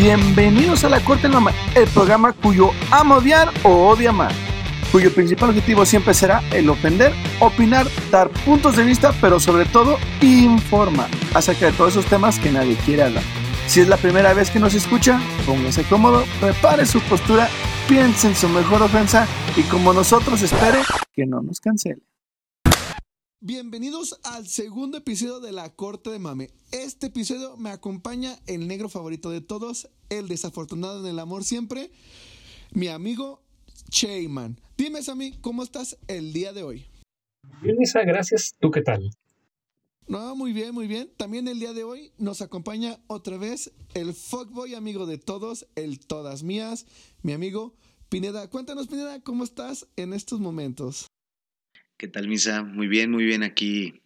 Bienvenidos a La Corte en el programa cuyo ama odiar o odia amar, cuyo principal objetivo siempre será el ofender, opinar, dar puntos de vista, pero sobre todo informar acerca de todos esos temas que nadie quiere hablar. Si es la primera vez que nos escucha, póngase cómodo, prepare su postura, piense en su mejor ofensa y como nosotros espere que no nos cancele. Bienvenidos al segundo episodio de La Corte de Mame. Este episodio me acompaña el negro favorito de todos, el desafortunado en el amor siempre, mi amigo Cheyman. Dime, Sammy, ¿cómo estás el día de hoy? Bien, Misa, gracias. ¿Tú qué tal? No, muy bien, muy bien. También el día de hoy nos acompaña otra vez el fuckboy amigo de todos, el todas mías, mi amigo Pineda. Cuéntanos, Pineda, ¿cómo estás en estos momentos? ¿Qué tal, Misa? Muy bien, muy bien aquí.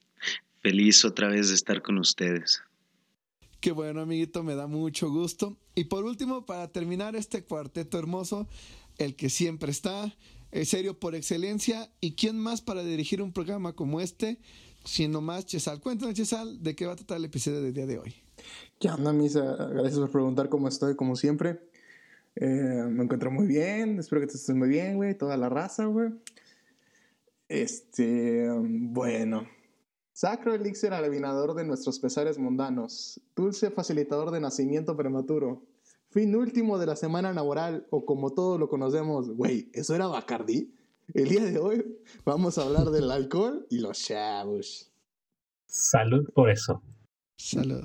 Feliz otra vez de estar con ustedes. Qué bueno, amiguito, me da mucho gusto. Y por último, para terminar este cuarteto hermoso, el que siempre está, es serio por excelencia, y quién más para dirigir un programa como este, siendo más Chesal. Cuéntanos, Chesal, de qué va a tratar el episodio del día de hoy. ¿Qué onda, Misa? Gracias por preguntar cómo estoy, como siempre. Eh, me encuentro muy bien, espero que te estés muy bien, güey, toda la raza, güey. Este, bueno. Sacro elixir adivinador de nuestros pesares mundanos. Dulce facilitador de nacimiento prematuro. Fin último de la semana laboral, o como todos lo conocemos, güey, ¿eso era Bacardi? El día de hoy vamos a hablar del alcohol y los chavos. Salud por eso. Salud.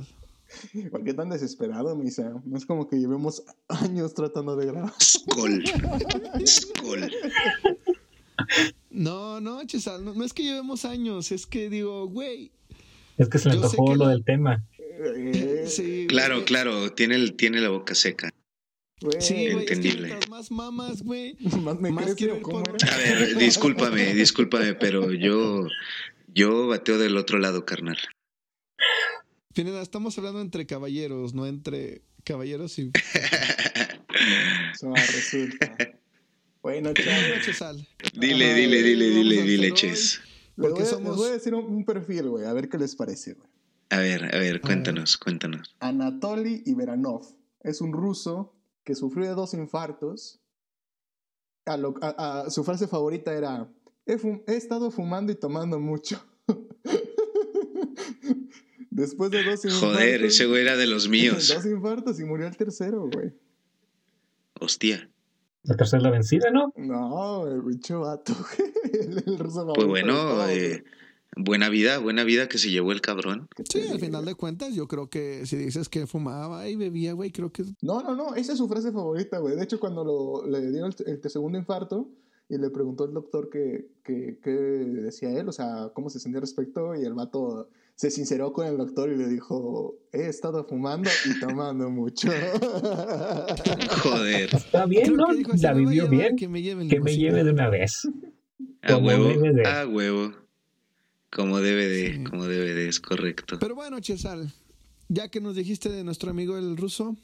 ¿Por qué tan desesperado, Misa? No es como que llevemos años tratando de grabar. Skol. Skol. No, no, Chesal, no, no, es que llevemos años, es que digo, güey. Es que se le antojó lo la... del tema. Eh, sí, claro, güey. claro, tiene, el, tiene la boca seca. Güey, sí, entendible. Es que más mamas, güey. más me más quiero por... A ver, discúlpame, discúlpame, pero yo, yo bateo del otro lado, carnal. Pineda, estamos hablando entre caballeros, no entre caballeros y. Eso resulta. Bueno, Chesal. Dile, dile, dile, dile, dile, Ches. Les voy, somos... les voy a decir un, un perfil, güey, a ver qué les parece, güey. A ver, a ver, cuéntanos, a cuéntanos. Anatoly Iveranov es un ruso que sufrió de dos infartos. A lo, a, a, su frase favorita era: he, he estado fumando y tomando mucho. Después de dos infartos. Joder, ese güey era de los míos. Dos infartos y murió el tercero, güey. Hostia. La tercera la vencida, ¿no? No, el bicho vato. el, el ruso pues bueno, eh, buena vida, buena vida que se llevó el cabrón. Sí, al final de cuentas, yo creo que si dices que fumaba y bebía, güey, creo que. No, no, no, esa es su frase favorita, güey. De hecho, cuando lo, le dieron el, el, segundo infarto y le preguntó al doctor qué que, que decía él, o sea, cómo se sentía respecto, y el vato se sinceró con el doctor y le dijo, he estado fumando y tomando mucho. Joder. Está bien, ¿no? dijo, La "Me voy a vivió llevar, bien. Que me lleven Que me lleve de una vez. A Como huevo, debe de. a huevo. Como debe de, Sí. como debe de, es correcto. Pero bueno, Chesal, ya que nos dijiste de nuestro amigo el ruso,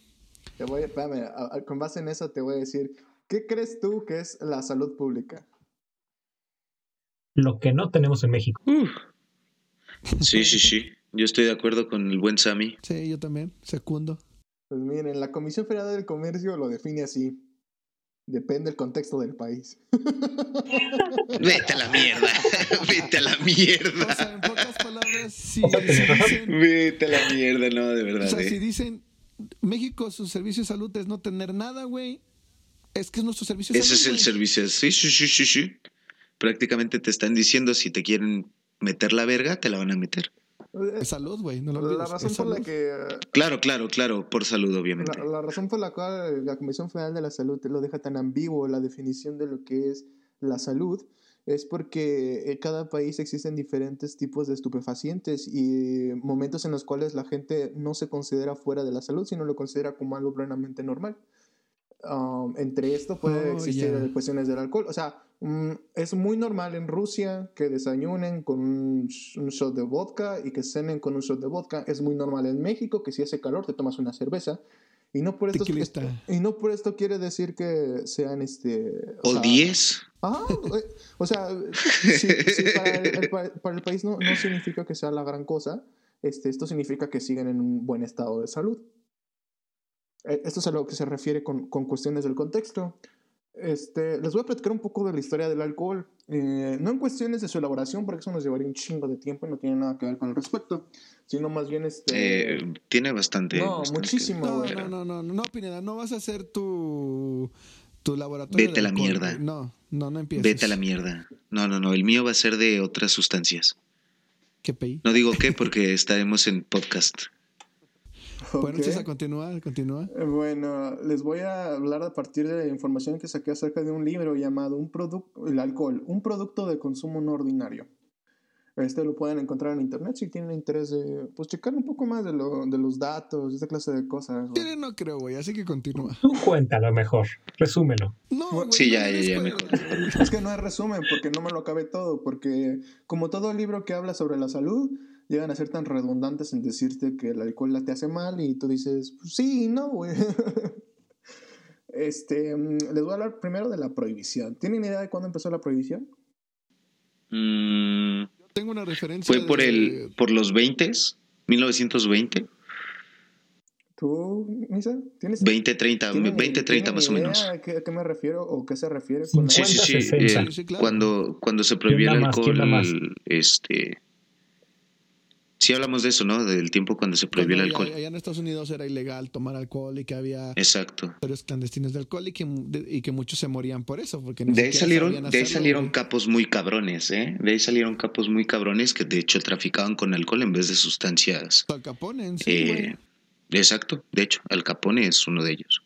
Te voy, espérame, a- a- con base en eso te voy a decir, ¿qué crees tú que es la salud pública? Lo que no tenemos en México. Uf. Sí, sí, sí. Yo estoy de acuerdo con el buen Sammy. sí, yo también, secundo. Pues miren, la Comisión Federal del Comercio lo define así. Depende del contexto del país. Vete a la mierda. Vete a la O mierda. sea, en pocas palabras, si, O sea, si dicen, Vete a la mierda, no, de o verdad. sea, si eh. dicen México, su servicio de salud es no tener nada, güey, es que es nuestro servicio de Ese es salud. el güey. servicio. Sí, sí, sí, sí, sí. Prácticamente te están diciendo si te quieren meter la verga, te la van a meter. Es salud, güey, no lo La razón por la que eh, Claro, claro, claro, por salud, obviamente. La, la razón por la cual la Comisión Federal de la Salud lo deja tan ambiguo la definición de lo que es la salud es porque en cada país existen diferentes tipos de estupefacientes y momentos en los cuales la gente no se considera fuera de la salud, sino lo considera como algo plenamente normal. Um, entre esto puede Oh, existir ya. cuestiones del alcohol. O sea, mm, es muy normal en Rusia que desayunen con un, un shot de vodka y que cenen con un shot de vodka. Es muy normal en México que si hace calor te tomas una cerveza. Y no por esto, Tequilista. y no por esto quiere decir que sean este... o O sea, 10. Ajá, eh, o sea, si, si para, el, el pa- para el país no, no significa que sea la gran cosa, este, esto significa que siguen en un buen estado de salud. Eh, Esto es a lo que se refiere con, con cuestiones del contexto. Este, les voy a platicar un poco de la historia del alcohol. Eh, no en cuestiones de su elaboración, porque eso nos llevaría un chingo de tiempo y no tiene nada que ver con el respecto, sino más bien este. Eh, tiene bastante. No, bastante muchísimo, No, no, no, no, no, no, Pineda, no vas a hacer tu, tu laboratorio. Vete a la alcohol, mierda. No, no, no empieces. Vete a la mierda. No, no, no. El mío va a ser de otras sustancias. ¿Qué? No digo qué porque estaremos en podcast. Bueno, Ok. César, continúa, continúa. Bueno, les voy a hablar a partir de la información que saqué acerca de un libro llamado un producto, El alcohol, un producto de consumo no ordinario. Este lo pueden encontrar en internet si tienen interés de pues checar un poco más de, lo, de los datos, esta clase de cosas. güey. No creo, güey, así que continúa. Tú cuéntalo mejor. Resúmelo. No, güey, Sí, ya, no ya, ya, güey. Es que no es resumen porque no me lo acabé todo, porque como todo libro que habla sobre la salud, llegan a ser tan redundantes en decirte que el alcohol la te hace mal y tú dices, pues sí, y no, güey. Este, mm, les voy a hablar primero de la prohibición. ¿Tienen idea de cuándo empezó la prohibición? Mm, Tengo una referencia. fue por de- el por los 20 1920, ¿Tú, Misa? ¿Tienes 20, 30, ¿tienen- 20, 30 tienen más o menos. A qué, a qué me refiero o qué se refiere con la- Sí, sí, sí. 50, eh, Sí, sí, claro. cuando, cuando se prohibió ¿Quién el alcohol, más? este. Sí hablamos de eso, ¿no? Del tiempo cuando se prohibió el alcohol. Allá, allá en Estados Unidos era ilegal tomar alcohol y que había Exacto. historias clandestinas de alcohol y que, de- y que muchos se morían por eso. Porque De ahí salieron, de ahí salieron capos muy cabrones, ¿eh? De ahí salieron capos muy cabrones que de hecho traficaban con alcohol en vez de sustancias. Al Capone, sí, eh, exacto, de hecho, Al Capone es uno de ellos.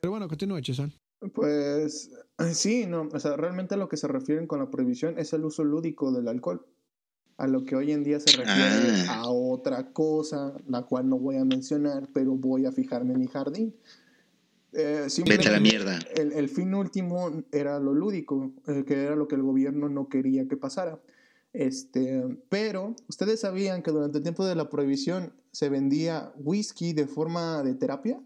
Pero bueno, continúa, Chesal. Pues sí, no, o sea, realmente a lo que se refieren con la prohibición es el uso lúdico del alcohol. A lo que hoy en día se refiere Ah. a otra cosa, la cual no voy a mencionar, pero voy a fijarme en mi jardín. Eh, Vete a la mierda. El, el fin último era lo lúdico, eh, que era lo que el gobierno no quería que pasara. Este, pero ustedes sabían que durante el tiempo de la prohibición se vendía whisky de forma de terapia.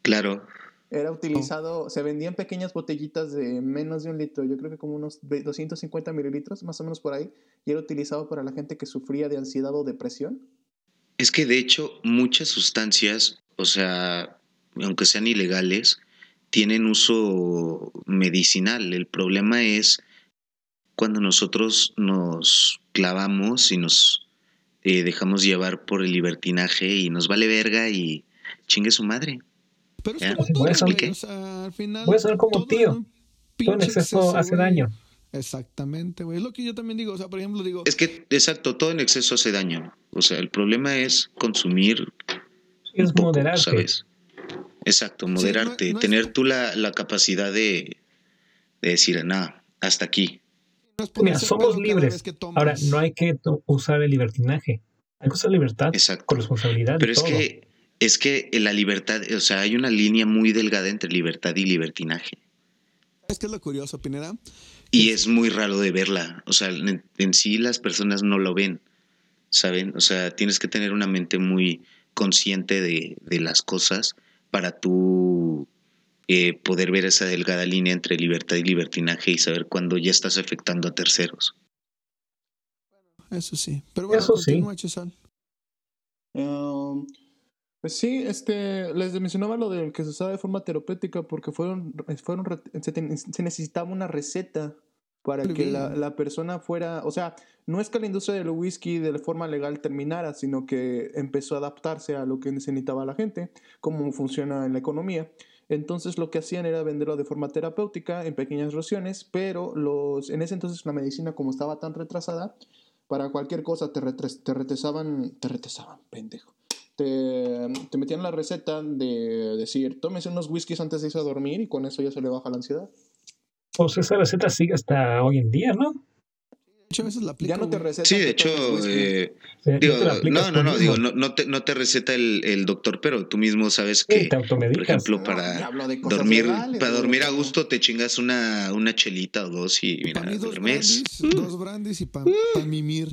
Claro, Era utilizado, se vendía en pequeñas botellitas de menos de un litro, yo creo que como unos ve- 250 mililitros, más o menos por ahí, y era utilizado para la gente que sufría de ansiedad o depresión. Es que de hecho muchas sustancias, o sea, aunque sean ilegales, tienen uso medicinal. El problema es cuando nosotros nos clavamos y nos eh, dejamos llevar por el libertinaje y nos vale verga y chingue su madre. Pero es como voy todo, ¿qué? o sea, al final... Voy a sonar como todo tío. Todo en pinche exceso hace güey. daño. Exactamente, güey. Es lo que yo también digo. O sea, por ejemplo, digo... Es que, exacto, todo en exceso hace daño. O sea, el problema es consumir Es un poco, moderarte. ¿sabes? Exacto, no- moderarte, no es- tener tú la, la capacidad de, de decir, nada, hasta aquí. no es Mira, somos libres. vez que tomas. Ahora, no hay que usar el libertinaje. Hay que usar libertad Exacto. con responsabilidad. y Pero es todo. que, es que la libertad, o sea, hay una línea muy delgada entre libertad y libertinaje. Es que es lo curioso, Pineda. Y es muy raro de verla. O sea, en, en sí las personas no lo ven, ¿saben? O sea, tienes que tener una mente muy consciente de, de las cosas para tú eh, poder ver esa delgada línea entre libertad y libertinaje y saber cuándo ya estás afectando a terceros. Eso sí. Pero bueno, Eso sí. Um, pues sí, este, les mencionaba lo del que se usaba de forma terapéutica porque fueron, fueron re- se, necesitaba una receta para que la, la persona fuera, o sea, no es que la industria del whisky de forma legal terminara, sino que empezó a adaptarse a lo que necesitaba la gente, cómo funciona en la economía. Entonces lo que hacían era venderlo de forma terapéutica en pequeñas raciones, pero los, en ese entonces la medicina como estaba tan retrasada, para cualquier cosa te, retres- te retesaban, te retesaban, pendejo. Te, te metían la receta de decir, tómese unos whiskies antes de irse a dormir y con eso ya se le baja la ansiedad. Pues esa receta sigue hasta hoy en día, ¿no? De hecho, a veces la aplico, Ya no te güey. recetan. Sí, de hecho, eh, digo, no, no, no, digo, no, no te, no te receta el, el doctor, pero tú mismo sabes Sí, que, automedicas. por ejemplo, No, para dormir, legales, para dormir a gusto te chingas una, una chelita o dos y mira, Para mí dos duermes. brandis, dos brandis y para mimir.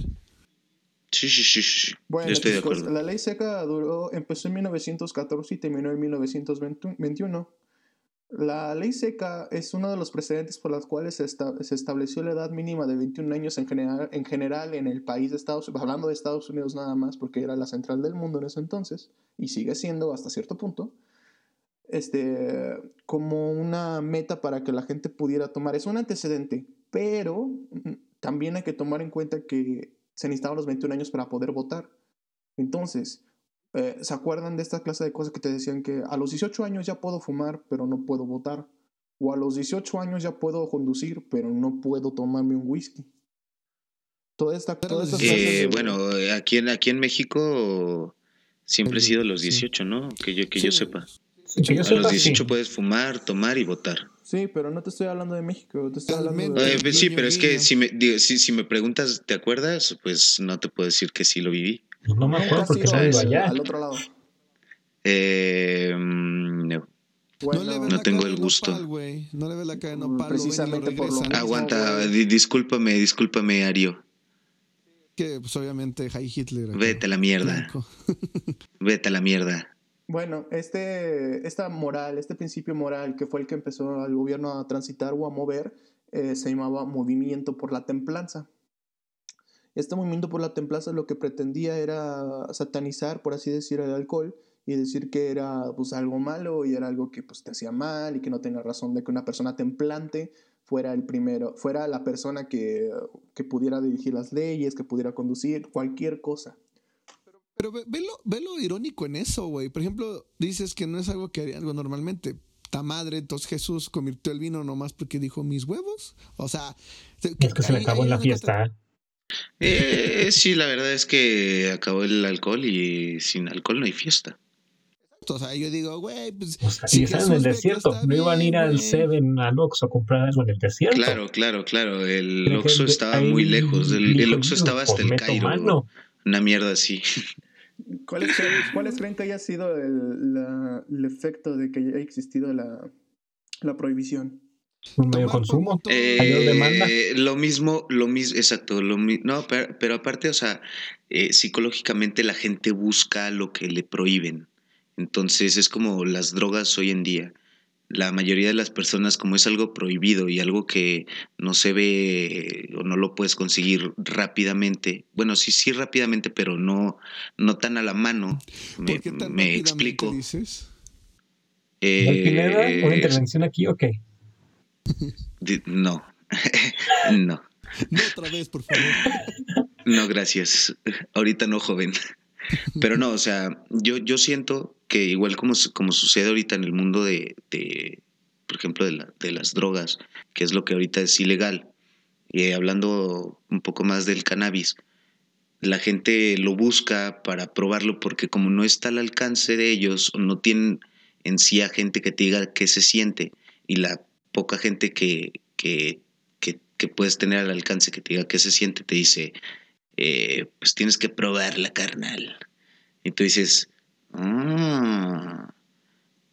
Sí, sí, sí, sí. Bueno, estoy de chicos, acuerdo. la ley seca duró, empezó en 1914 y terminó en 1921. La ley seca es uno de los precedentes por los cuales se, esta- se estableció la edad mínima de 21 años en general, en general en el país de Estados Unidos, hablando de Estados Unidos nada más, porque era la central del mundo en ese entonces, y sigue siendo hasta cierto punto. este, como una meta para que la gente pudiera tomar. Es un antecedente, pero mm, también hay que tomar en cuenta que se necesitaban los 21 años para poder votar. Entonces, eh, ¿se acuerdan de esta clase de cosas que te decían que a los 18 años ya puedo fumar, pero no puedo votar? O a los 18 años ya puedo conducir, pero no puedo tomarme un whisky. Toda esta, toda esta clase Eh, de- bueno, aquí en, aquí en México siempre he sido los 18, ¿no? Que yo, que yo sepa. A los sí. 18 puedes fumar, tomar y votar. Sí, pero no te estoy hablando de México, te estoy hablando de... Eh, pues sí, pero es que ¿no? si me, digo, si, si me preguntas, ¿te acuerdas? Pues no te puedo decir que sí lo viví. Pues no me acuerdo porque no al- allá. al otro lado. Eh, no. Bueno, no le ves no la tengo cara el gusto. nopal. No le ves la cara de nopal. precisamente por lo. Aguanta, di- discúlpame, discúlpame, Ario. Que, pues, obviamente, High Hitler. acá. Vete a la mierda. Vete a la mierda. Bueno, este, esta moral, este principio moral que fue el que empezó al gobierno a transitar o a mover, eh, se llamaba Movimiento por la Templanza. Este movimiento por la templanza lo que pretendía era satanizar, por así decir, el alcohol y decir que era pues algo malo y era algo que pues te hacía mal y que no tenía razón de que una persona templante fuera el primero, fuera la persona que, que pudiera dirigir las leyes, que pudiera conducir cualquier cosa. Pero ve, ve lo, ve lo irónico en eso, güey. Por ejemplo, dices que no es algo que haría algo normalmente. Ta madre, entonces Jesús convirtió el vino nomás porque dijo mis huevos. O sea, Es que se le acabó en la te- fiesta. Eh, sí, la verdad es que acabó el alcohol y sin alcohol no hay fiesta. O sea, yo digo, güey, pues. O sea, si están en el desierto. No iban a ir al. Seven, al Oxxo a comprar algo en el desierto. Claro, claro, claro. El Oxxo estaba muy lejos. El, el dijo, Oxxo "Yo, estaba hasta pues, el meto Cairo. mano". Una mierda así. ¿Cuáles creen, cuáles creen que haya sido el, la- el efecto de que haya existido la, la prohibición? Un medio consumo. Mayor demanda. Eh, lo mismo, lo mismo, exacto, lo mi- no, pero, pero aparte, o sea, eh, psicológicamente la gente busca lo que le prohíben. Entonces es como las drogas hoy en día. La mayoría de las personas, como es algo prohibido y algo que no se ve o no lo puedes conseguir rápidamente, bueno, sí, sí rápidamente, pero no, no tan a la mano, me, ¿Por qué tan me rápidamente explico. dices? Eh, ¿Una intervención aquí o qué? no, no. No otra vez, por favor. No, gracias. Ahorita no, joven. Pero no, o sea, yo, yo siento que igual como, como sucede ahorita en el mundo de, de, por ejemplo, de, la- de las drogas, que es lo que ahorita es ilegal, y hablando un poco más del cannabis, la gente lo busca para probarlo porque como no está al alcance de ellos, no tienen en sí a gente que te diga qué se siente, y la poca gente que, que, que, que puedes tener al alcance que te diga qué se siente, te dice, eh, pues tienes que probarla, carnal. Y tú dices, ah.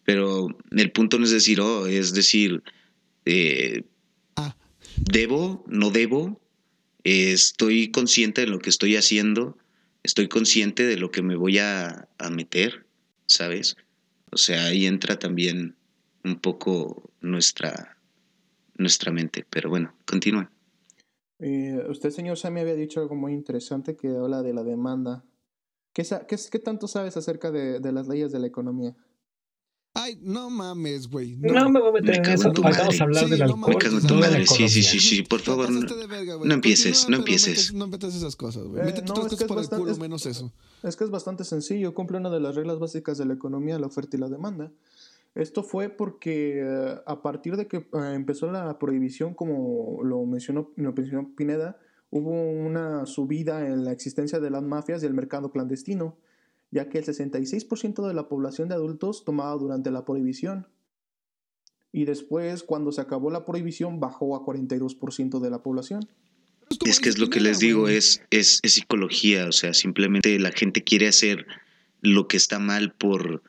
Pero el punto no es decir, oh, es decir, eh, Ah. debo, no debo, eh, estoy consciente de lo que estoy haciendo, estoy consciente de lo que me voy a, a meter, ¿sabes? O sea, ahí entra también un poco nuestra, nuestra mente. Pero bueno, continúa. Eh, usted, señor Sammy, había dicho algo muy interesante que habla de la demanda. ¿Qué, qué, qué tanto sabes acerca de, de las leyes de la economía? Ay, no mames, güey. No, me voy a meter Me en eso. en tu Vamos madre. a hablar Sí, del no alcohol. Me mames, cago en y tu de la madre. Sí, sí, sí, sí, por favor. No, de verga, no empieces, no empieces. metes- No metas esas cosas, güey. Eh, Métete no, otras es que cosas es por el bastante- culo, es- menos eso. Es que es bastante sencillo, cumple una de las reglas básicas de la economía, la oferta y la demanda. Esto fue porque eh, a partir de que eh, empezó la prohibición, como lo mencionó, lo mencionó Pineda, hubo una subida en la existencia de las mafias y el mercado clandestino, ya que el 66% de la población de adultos tomaba durante la prohibición. Y después, cuando se acabó la prohibición, bajó a 42% de la población. Es que es lo que les digo, es, es, es psicología, o sea, simplemente la gente quiere hacer lo que está mal por,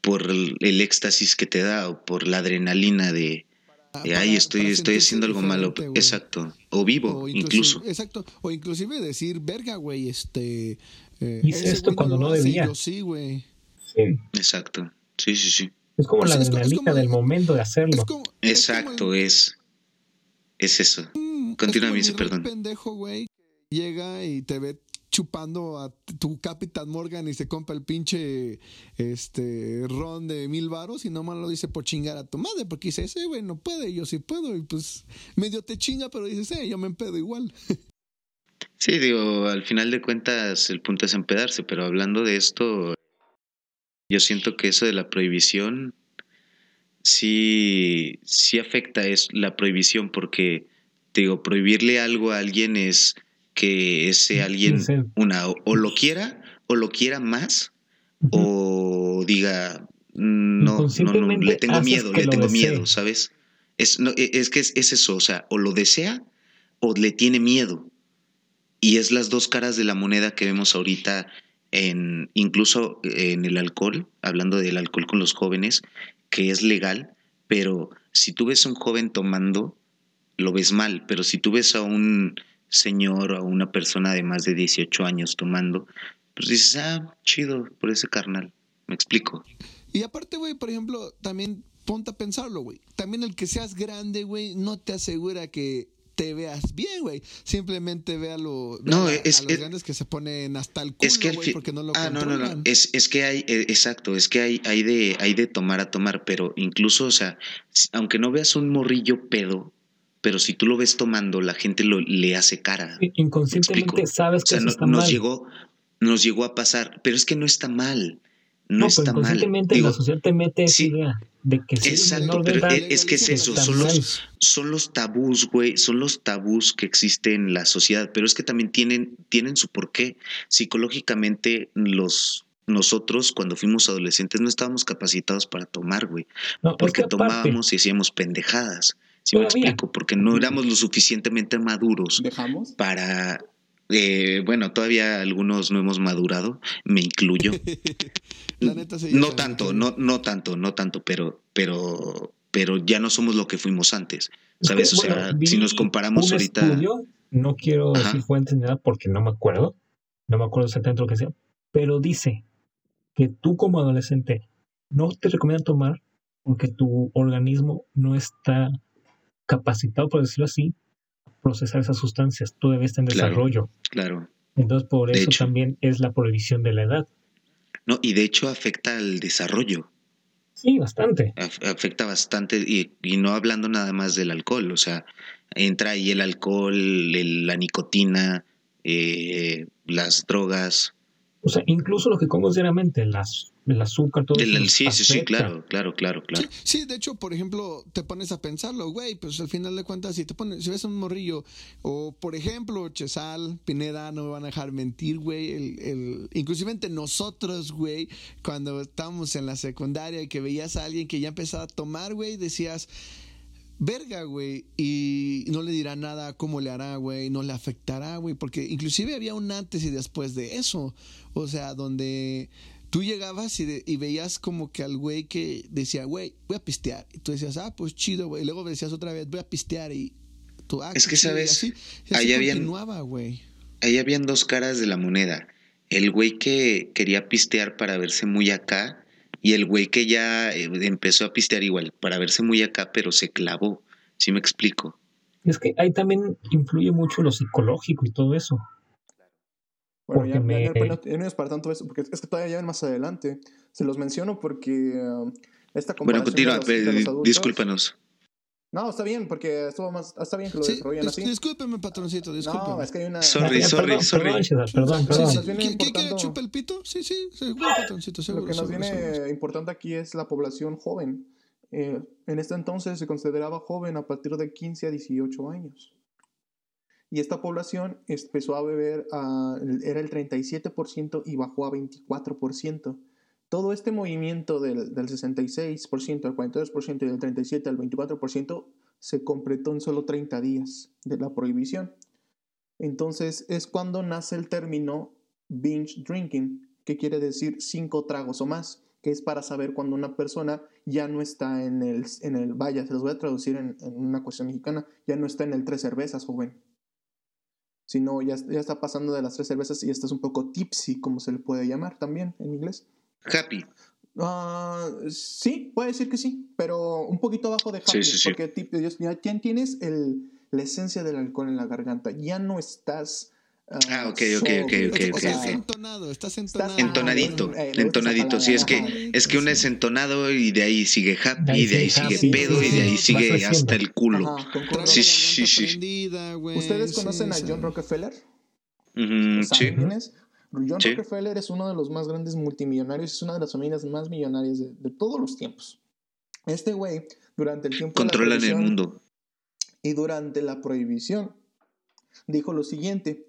por el éxtasis que te da o por la adrenalina de, Ah, para- ay, estoy, estoy haciendo algo malo. Exacto. O vivo, O incluso. Exacto. O inclusive decir, verga, güey, este... eh, Hice esto cuando no y debía. yo sí, güey. Sí. Exacto. Sí, sí, sí. Es como la como- del momento de hacerlo. Es como... es Exacto, es. Es eso. Mm, Continúa, es mi perdón. pendejo, güey, llega y te ve chupando a tu Capitán Morgan y se compra el pinche este ron de mil varos y nomás lo dice por chingar a tu madre, porque dice, ese güey no puede, yo sí puedo, y pues medio te chinga, pero dices, eh, yo me empedo igual. Sí, digo, al final de cuentas el punto es empedarse, pero hablando de esto, yo siento que eso de la prohibición sí, sí afecta es la prohibición, porque digo, prohibirle algo a alguien es que ese alguien una o, lo quiera o lo quiera más o diga no, no, no, le tengo miedo, le tengo miedo, ¿sabes? Es, no, e, es que es, es, eso, o sea, o lo desea o le tiene miedo. Y es las dos caras de la moneda que vemos ahorita en incluso en el alcohol, hablando del alcohol con los jóvenes, que es legal, pero si tú ves a un joven tomando, lo ves mal, pero si tú ves a un señor o a una persona de más de 18 años tomando, pues dices, ah, chido por ese carnal. Me explico. Y aparte, güey, por ejemplo, también ponte a pensarlo, güey. También el que seas grande, güey, no te asegura que te veas bien, güey. Simplemente véalo. No, a, es, a los grandes que se ponen hasta el culo, es que fin- porque no lo ah, no, no, no. Es, es que hay, eh, exacto, es que hay, hay, de, hay de tomar a tomar, pero incluso, o sea, aunque no veas un morrillo pedo, pero si tú lo ves tomando, la gente lo, le hace cara. ¿Me Inconscientemente sabes O que sea, eso no- está nos mal. llegó, nos llegó a pasar, pero es que no está mal. No, está mal. inconscientemente Digo, la sociedad te mete esa sí, idea de que si exacto, menor de pero edad, es, es que es eso, son los, son los tabús, güey, son los tabús que existen en la sociedad, pero es que también tienen, tienen su porqué. Psicológicamente, los, nosotros cuando fuimos adolescentes no estábamos capacitados para tomar, güey, No, es porque que aparte, tomábamos y hacíamos pendejadas. ¿Sí me explico? Porque no éramos lo suficientemente maduros ¿Dejamos? para... eh, bueno, todavía algunos no hemos madurado, me incluyo. La neta sí, No tanto, no, no tanto, no tanto, pero, pero, pero ya no somos lo que fuimos antes. ¿Sabes? O bueno, sea, vi si nos comparamos un ahorita. estudio, no quiero Ajá. decir fuentes ni nada porque no me acuerdo, no me acuerdo exactamente lo que sea, pero dice que tú como adolescente no te recomiendan tomar porque tu organismo no está capacitado, por decirlo así, a procesar esas sustancias. Debes estar en desarrollo. Claro. Entonces, por De eso hecho. también es la prohibición de la edad. No, y de hecho afecta al desarrollo. Sí, bastante. af- afecta bastante y, y no hablando nada más del alcohol, o sea, entra ahí el alcohol, el- la nicotina, eh, las drogas, O sea, incluso lo que diariamente, las, el azúcar, todo el- eso. sí, sí, sí, claro, claro, claro, claro. Sí, sí, de hecho, por ejemplo, te pones a pensarlo, güey, pues al final de cuentas, si te pones, si ves un morrillo, o por ejemplo, Chesal, Pineda, no me van a dejar mentir, güey, el, el, inclusivemente nosotros, güey, cuando estábamos en la secundaria y que veías a alguien que ya empezaba a tomar, güey, decías, verga, güey, y no le dirá nada, cómo le hará, güey, no le afectará, güey, porque inclusive había un antes y después de eso, o sea, donde tú llegabas y, de- y veías como que al güey que decía, güey, voy a pistear, y tú decías, ah, pues chido, güey, y luego decías otra vez, voy a pistear, y tú, ah, Es que, chido", y ¿sabes? así, así Ahí habían- continuaba, güey. Ahí habían dos caras de la moneda. El güey que quería pistear para verse muy acá y el güey que ya eh, empezó a pistear igual para verse muy acá, pero se clavó. ¿Sí me explico? Es que ahí también influye mucho lo psicológico y todo eso. Bueno, ya, Porque ya me- no, ya no es para tanto eso, porque es que todavía llevan más adelante. Se los menciono porque um, esta Bueno, comparación continúa, de los, de los eh, discúlpanos. No, está bien, porque estuvo más, está bien que lo Sí, desarrollen dis- así. discúlpeme, patroncito, discúlpeme. No, es que hay una... Sorry, sorry, perdón, sorry. Perdón, perdón, Sí, perdón. ¿Qui- ¿Quién quiere importando- chupa el pito? Sí, sí, seguro, patroncito, seguro. Lo que nos seguro, viene seguro. importante aquí es la población joven. Eh, en este entonces se consideraba joven a partir de 15 a 18 años. Y esta población empezó a beber, era el 37% y bajó a 24%. Todo este movimiento del, del 66% al 42% y del 37% al 24% se completó en solo 30 días de la prohibición. Entonces es cuando nace el término binge drinking, que quiere decir cinco tragos o más, que es para saber cuando una persona ya no está en el, en el vaya, se los voy a traducir en, en una cuestión mexicana, ya no está en el tres cervezas, joven. Sino ya, ya está pasando de las tres cervezas y estás un poco tipsy, como se le puede llamar también en inglés. Happy. Ah, sí, puede decir que sí, pero un poquito abajo de Sí, happy, sí, sí. porque tip- ya ya tienes el, la esencia del alcohol en la garganta, ya no estás Ah, ok, ok, ok, ok, o ok, estás entonado, estás entonado. Entonadito, eh, entonadito. Sí, es que, es que uno es entonado y de ahí sigue happy, De ahí de ahí sigue happy, pedo sí, y de ahí sigue hasta el culo. Ajá, Sí, sí, sí. ¿Ustedes conocen sí, a. John Rockefeller? ¿Saben sí. quién es? John Sí. Rockefeller es uno de los más grandes multimillonarios, es una de las familias más millonarias de, de todos los tiempos. Este güey, durante el tiempo de la Controlan el mundo. y durante la prohibición, dijo lo siguiente.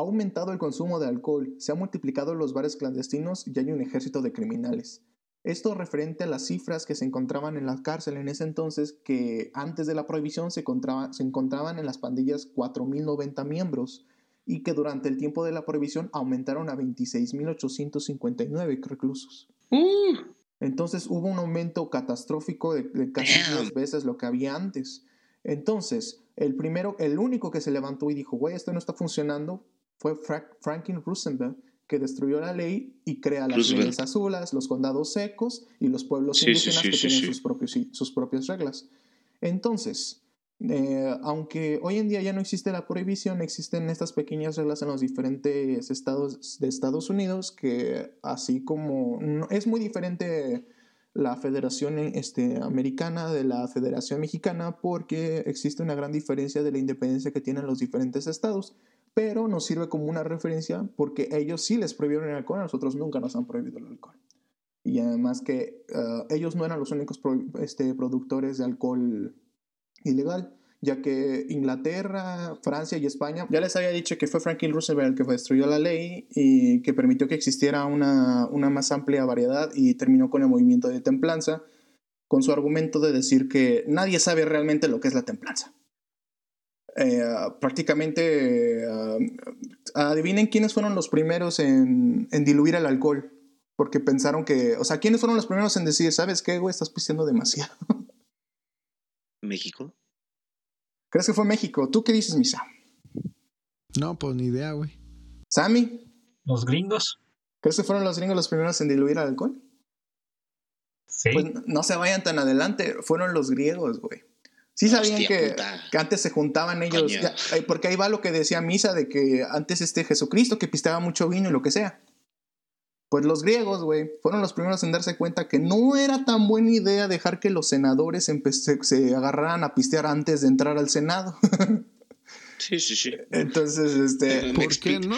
Ha aumentado el consumo de alcohol, se han multiplicado los bares clandestinos y hay un ejército de criminales. Esto referente a las cifras que se encontraban en la cárcel en ese entonces, que antes de la prohibición se, encontraba- se encontraban en las pandillas 4.090 miembros y que durante el tiempo de la prohibición aumentaron a 26.859 reclusos. Uh, Entonces hubo un aumento catastrófico de, de casi Damn. 10 veces lo que había antes. Entonces, el primero, el único que se levantó y dijo, güey, esto no está funcionando, fue Fra- Franklin Roosevelt, que destruyó la ley y crea las Roosevelt. leyes azulas, los condados secos y los pueblos Sí, indígenas sí, que tienen. Sus, propios, sus propias reglas. Entonces, eh, aunque hoy en día ya no existe la prohibición, existen estas pequeñas reglas en los diferentes estados de Estados Unidos que así como no- es muy diferente la Federación este, Americana de la Federación Mexicana porque existe una gran diferencia de la independencia que tienen los diferentes estados, pero nos sirve como una referencia porque ellos sí les prohibieron el alcohol, a nosotros nunca nos han prohibido el alcohol. Y además que eh, ellos no eran los únicos este, productores de alcohol ilegal, ya que Inglaterra, Francia y España, ya les había dicho que fue Franklin Roosevelt el que destruyó la ley y que permitió que existiera una, una más amplia variedad y terminó con el movimiento de templanza, con su argumento de decir que nadie sabe realmente lo que es la templanza. Eh, prácticamente, eh, adivinen quiénes fueron los primeros en, en diluir el alcohol, porque pensaron que, o sea, quiénes fueron los primeros en decir, ¿sabes qué, güey? Estás pisteando demasiado. México. ¿Crees que fue México? ¿Tú qué dices, Misa? No, pues ni idea, güey. ¿Sammy? Los gringos. ¿Crees que fueron los gringos los primeros en diluir el alcohol? Sí. Pues no- no se vayan tan adelante, fueron los griegos, güey. Sí sabían Hostia que, que antes se juntaban ellos, ya, porque ahí va lo que decía Misa de que antes este Jesucristo que pisteaba mucho vino y lo que sea. Pues los griegos, güey, fueron los primeros en darse cuenta que no era tan buena idea dejar que los senadores se, agarraran a pistear antes de entrar al Senado. Sí, sí, sí. Entonces, este, ¿Por qué no?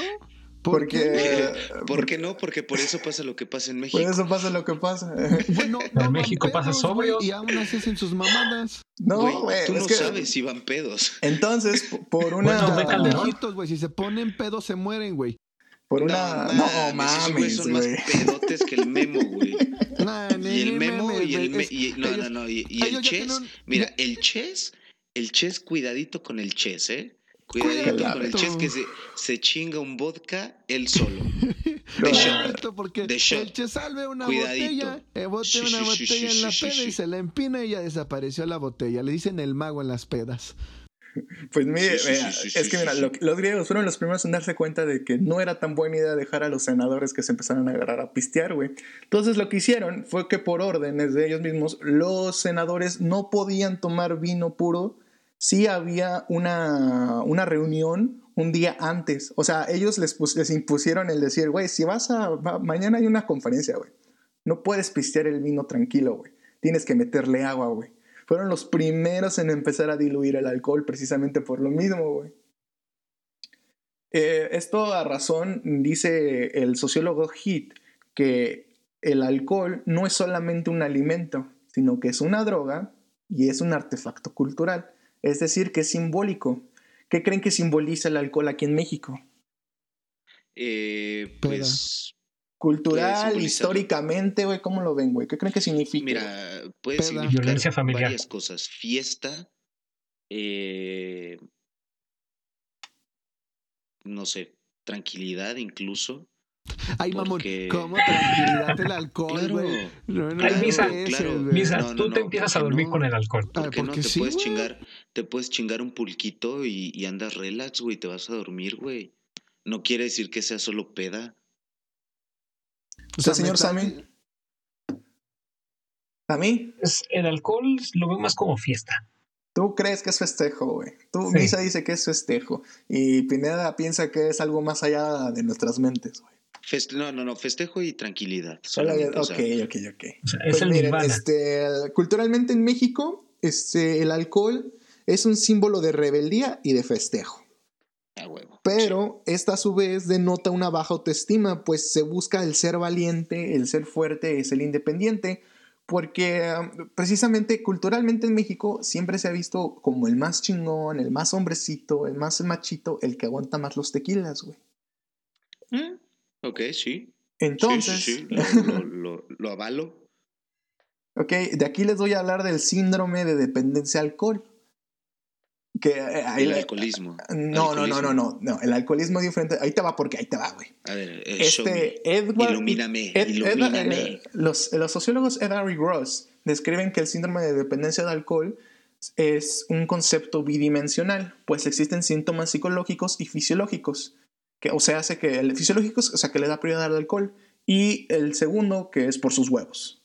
¿Por porque, qué? ¿Por qué no? Porque por eso pasa lo que pasa en México. por eso pasa lo que pasa. Bueno, En México pasa sobrio. Y aún así hacen sus mamadas. no, Güey, tú es no que sabes si van pedos. entonces por una Bueno, güey, si se ponen pedos se mueren, güey. por una no, mames, esos güeyes mames, son güey. más pedotes que el memo, güey. Nah, Y el memo y el me- y- no, ellos- no, no, y, y el chess, tienen- mira, el chess, el chess, cuidadito con el chess, ¿eh? Cuidadito con el chess que se, se chinga un vodka él solo. No, De shot. Porque De shot. el Chesal ve una Cuidadito. botella, eh, bote Sí, una sí, sí, botella sí, en la sí, peda sí, y sí. se la empina y ya desapareció la botella. Le dicen el mago en las pedas. Pues mire, sí, es sí, que mira, sí. lo- los griegos fueron los primeros en darse cuenta de que no era tan buena idea dejar a los senadores que se empezaran a agarrar a pistear, güey. Entonces lo que hicieron fue que por órdenes de ellos mismos, los senadores no podían tomar vino puro si había una, una reunión un día antes. O sea, ellos les, les impusieron el decir, güey, si vas a... mañana hay una conferencia, güey. No puedes pistear el vino tranquilo, güey. Tienes que meterle agua, güey. Fueron los primeros en empezar a diluir el alcohol precisamente por lo mismo, güey. Eh, esto a razón dice el sociólogo Heath que el alcohol no es solamente un alimento, sino que es una droga y es un artefacto cultural. Es decir, que es simbólico. ¿Qué creen que simboliza el alcohol aquí en México? Eh, Peda. pues, Cultural, históricamente, güey, ¿cómo lo ven, güey? ¿Qué creen que significa? mira, puede Peda. significar Violencia familiar. varias cosas. Fiesta, eh, no sé, tranquilidad incluso. Ay, mamón, Porque- ¿cómo tranquilidad el alcohol, Claro. güey? No, no, Ay, no, Misa, ese, claro. Misa, No, no, tú te empiezas a ¿por qué dormir no? con el alcohol. ¿Por qué no porque te sí, puedes chingar? Te puedes chingar un pulquito y, y andas relax, güey, te vas a dormir, güey. No quiere decir que sea solo peda. O sea, ¿Usted, señor Sammy? ¿A mí? Es- el alcohol lo veo más como fiesta. Tú crees que es festejo, güey. Tú, Sí. Misa dice que es festejo. Y Pineda piensa que es algo más allá de nuestras mentes, güey. Feste- no, no, no, festejo y tranquilidad. Solamente, Ok, ok, ok. O sea, es Pues el miren, este, culturalmente en México, este, el alcohol es un símbolo de rebeldía y de festejo. Pero esta a su vez denota una baja autoestima, pues se busca el ser valiente, el ser fuerte, es el independiente, porque um, precisamente culturalmente en México siempre se ha visto como el más chingón, el más hombrecito, el más machito, el que aguanta más los tequilas, güey. Eh, Ok, sí. Entonces, Sí, sí, sí. Lo, lo- lo- lo avalo. ok, de aquí les voy a hablar del síndrome de dependencia al alcohol. Que eh, ahí El alcoholismo. No, no, no, Alcoholismo. no, no, no, el alcoholismo es diferente. Ahí te va porque ahí te va, güey. A ver, eh. Este, Edward. Ilumíname, Ed- Ed- ilumíname. eh, los, los sociólogos Edgar y Gross describen que el síndrome de dependencia de alcohol es un concepto bidimensional, pues existen síntomas psicológicos y fisiológicos. Que, o sea, hace que el fisiológicos, o sea, que le da prioridad al alcohol, y el segundo, que es por sus huevos.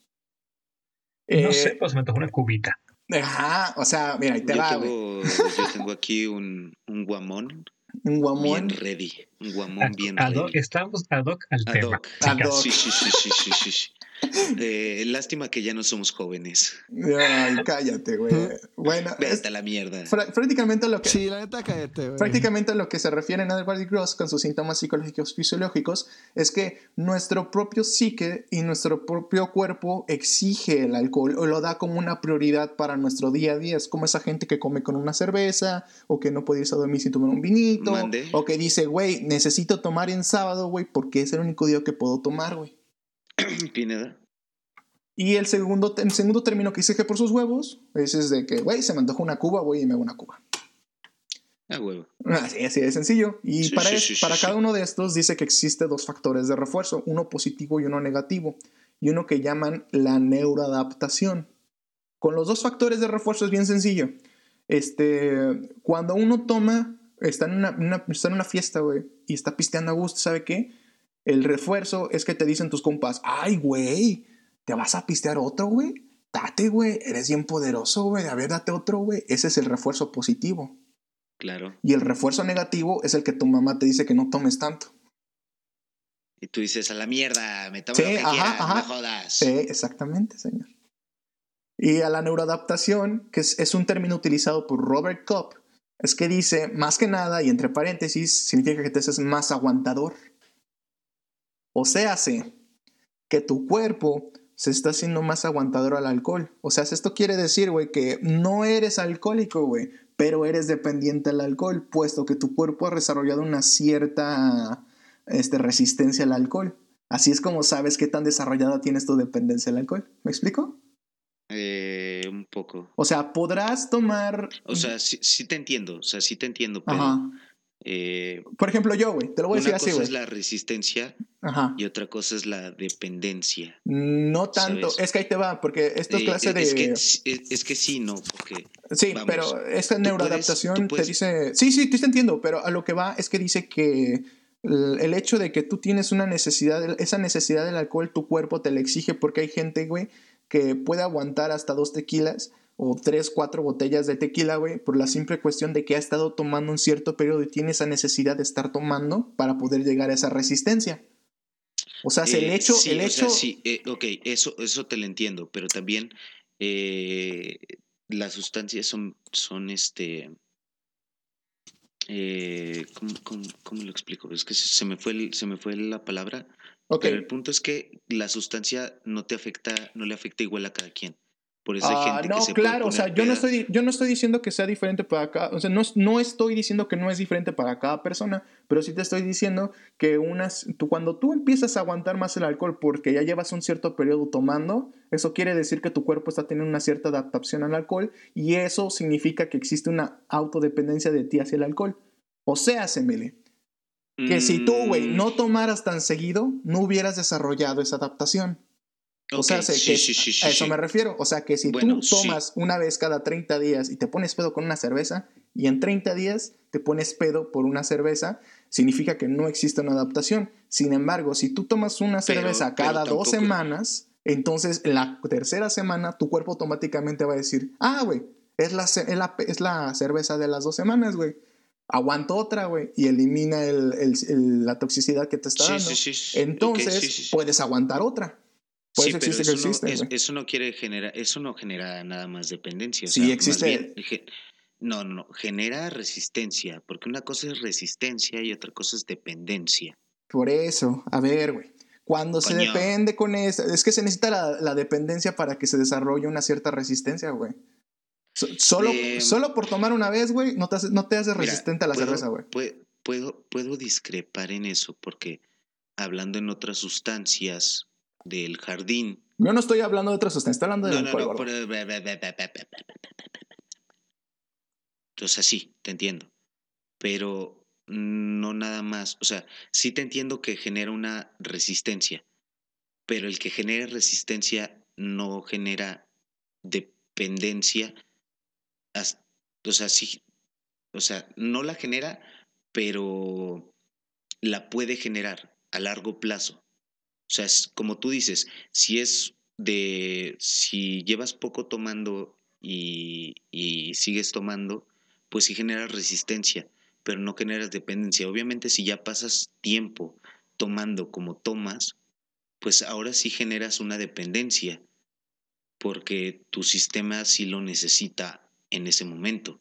No Eh, sé, pues me tocó una cubita. Ajá, o sea, mira, ahí te Yo va, tengo, yo tengo aquí un, un guamón Un guamón. bien ready. Un guamón bien Ad ready. estamos ad hoc al Ad tema. hoc. Ad hoc. Sí, sí, sí, sí, sí, sí. Eh, lástima que ya no somos jóvenes. Ay, cállate, güey. Bueno, es Vete a la mierda. prácticamente lo que, Sí, la neta, cállate, güey. Prácticamente a lo que se refieren a Edward y Gross con sus síntomas psicológicos fisiológicos es que nuestro propio psique y nuestro propio cuerpo exige el alcohol o lo da como una prioridad para nuestro día a día. Es como esa gente que come con una cerveza o que no puede irse a dormir sin tomar un vinito Mande. o que dice, güey, necesito tomar en sábado, güey, porque es el único día que puedo tomar, güey. Pineda. Y el segundo, el segundo término que exige por sus huevos es, es de que, güey, se me antoja una cuba, güey, y me hago una cuba. A huevo. Así, así de sencillo. Y Sí, para, sí, para cada uno de estos dice que existe dos factores de refuerzo, uno positivo y uno negativo, y uno que llaman la neuroadaptación. Con los dos factores de refuerzo es bien sencillo. Este, cuando uno toma, está en una, una- está en una fiesta, güey, y está pisteando a gusto, ¿sabe qué? El refuerzo es que te dicen tus compas, ay, güey, ¿te vas a pistear otro, güey? Date, güey, eres bien poderoso, güey, a ver, date otro, güey. Ese es el refuerzo positivo. Claro. Y el refuerzo negativo es el que tu mamá te dice que no tomes tanto. Y tú dices, a la mierda, me tomo Sí, lo que ajá, quieras, ajá. no me jodas. Sí, exactamente, señor. Y a la neuroadaptación, que es, es un término utilizado por Robert Kopp, es que dice, más que nada, y entre paréntesis, significa que te haces más aguantador. O sea, hace que tu cuerpo se está haciendo más aguantador al alcohol. O sea, esto quiere decir, güey, que no eres alcohólico, güey, pero eres dependiente al alcohol, puesto que tu cuerpo ha desarrollado una cierta este, resistencia al alcohol. Así es como sabes qué tan desarrollada tienes tu dependencia al alcohol. ¿Me explico? Eh, un poco. O sea, podrás tomar... O sea, sí, sí te entiendo, o sea, sí te entiendo, pero Ajá. Eh, Por ejemplo, yo, güey, te lo voy a una decir así, cosa güey. es la resistencia Ajá. y otra cosa es la dependencia. No tanto, ¿Sabes? es que ahí te va, porque esto es Eh, clase de... es, que, es, es que sí, no, porque Sí, Vamos, pero esta neuroadaptación puedes- tú puedes- te dice... Sí, sí, te entiendo, pero a lo que va es que dice que el hecho de que tú tienes una necesidad, esa necesidad del alcohol, tu cuerpo te la exige porque hay gente, güey, que puede aguantar hasta dos tequilas o tres, cuatro botellas de tequila, güey, por la simple cuestión de que ha estado tomando un cierto periodo y tiene esa necesidad de estar tomando para poder llegar a esa resistencia. O sea, si el Eh, hecho, sí, el o sea, hecho, sí, eh, ok, eso, eso te lo entiendo, pero también eh, las sustancias son, son este, eh, ¿cómo, cómo- cómo lo explico? Es que se me fue, el- se me fue la palabra, ok, pero el punto es que la sustancia no te afecta, no le afecta igual a cada quien. Por eso hay Ah, gente no, que se puede claro, o sea, yo no, estoy, yo no estoy diciendo que sea diferente para cada, o sea, no, no estoy diciendo que no es diferente para cada persona, pero sí te estoy diciendo que unas, tú, cuando tú empiezas a aguantar más el alcohol porque ya llevas un cierto periodo tomando, eso quiere decir que tu cuerpo está teniendo una cierta adaptación al alcohol y eso significa que existe una autodependencia de ti hacia el alcohol. O sea, Semele, que si tú, güey, Mm, no tomaras tan seguido, no hubieras desarrollado esa adaptación. O sea, sé sí, que sí, sí, sí, a eso me refiero. O sea, que si Bueno, tú tomas una vez cada 30 días y te pones pedo con una cerveza, y en 30 días te pones pedo por una cerveza, significa que no existe una adaptación. Sin embargo, si tú tomas una Pero- cerveza cada dos semanas, entonces en la tercera semana tu cuerpo automáticamente va a decir, ah, güey, es la, es la, es la cerveza de las dos semanas, güey. Aguanto otra, güey, y elimina el- el- el- la toxicidad que te está Sí, dando. sí, sí, sí. Entonces, puedes aguantar otra. Sí, eso pero existe eso, no, es- eso no quiere generar, eso no genera nada más dependencia. o Sí, sea, existe. bien no, no, no, genera resistencia, porque una cosa es resistencia y otra cosa es dependencia. Por eso, a ver, güey. Cuando se depende con eso, es que se necesita la, la dependencia para que se desarrolle una cierta resistencia, güey. So- solo, Eh, solo por tomar una vez, güey, no te haces, no te haces Mira, resistente a la puedo- cerveza, güey. pue- Puedo, puedo discrepar en eso, porque hablando en otras sustancias del jardín. Yo no estoy hablando de otra sustancia, estoy hablando de no. No, no. Entonces, sí, te entiendo. Pero no nada más, o sea, sí te entiendo que genera una resistencia, pero el que genere resistencia no genera dependencia, o sea, sí, o sea, no la genera, pero la puede generar a largo plazo. O sea, es como tú dices, si es de, si llevas poco tomando y, sigues tomando, pues sí generas resistencia, pero no generas dependencia. Obviamente si ya pasas tiempo tomando como tomas, pues ahora sí generas una dependencia, porque tu sistema sí lo necesita en ese momento.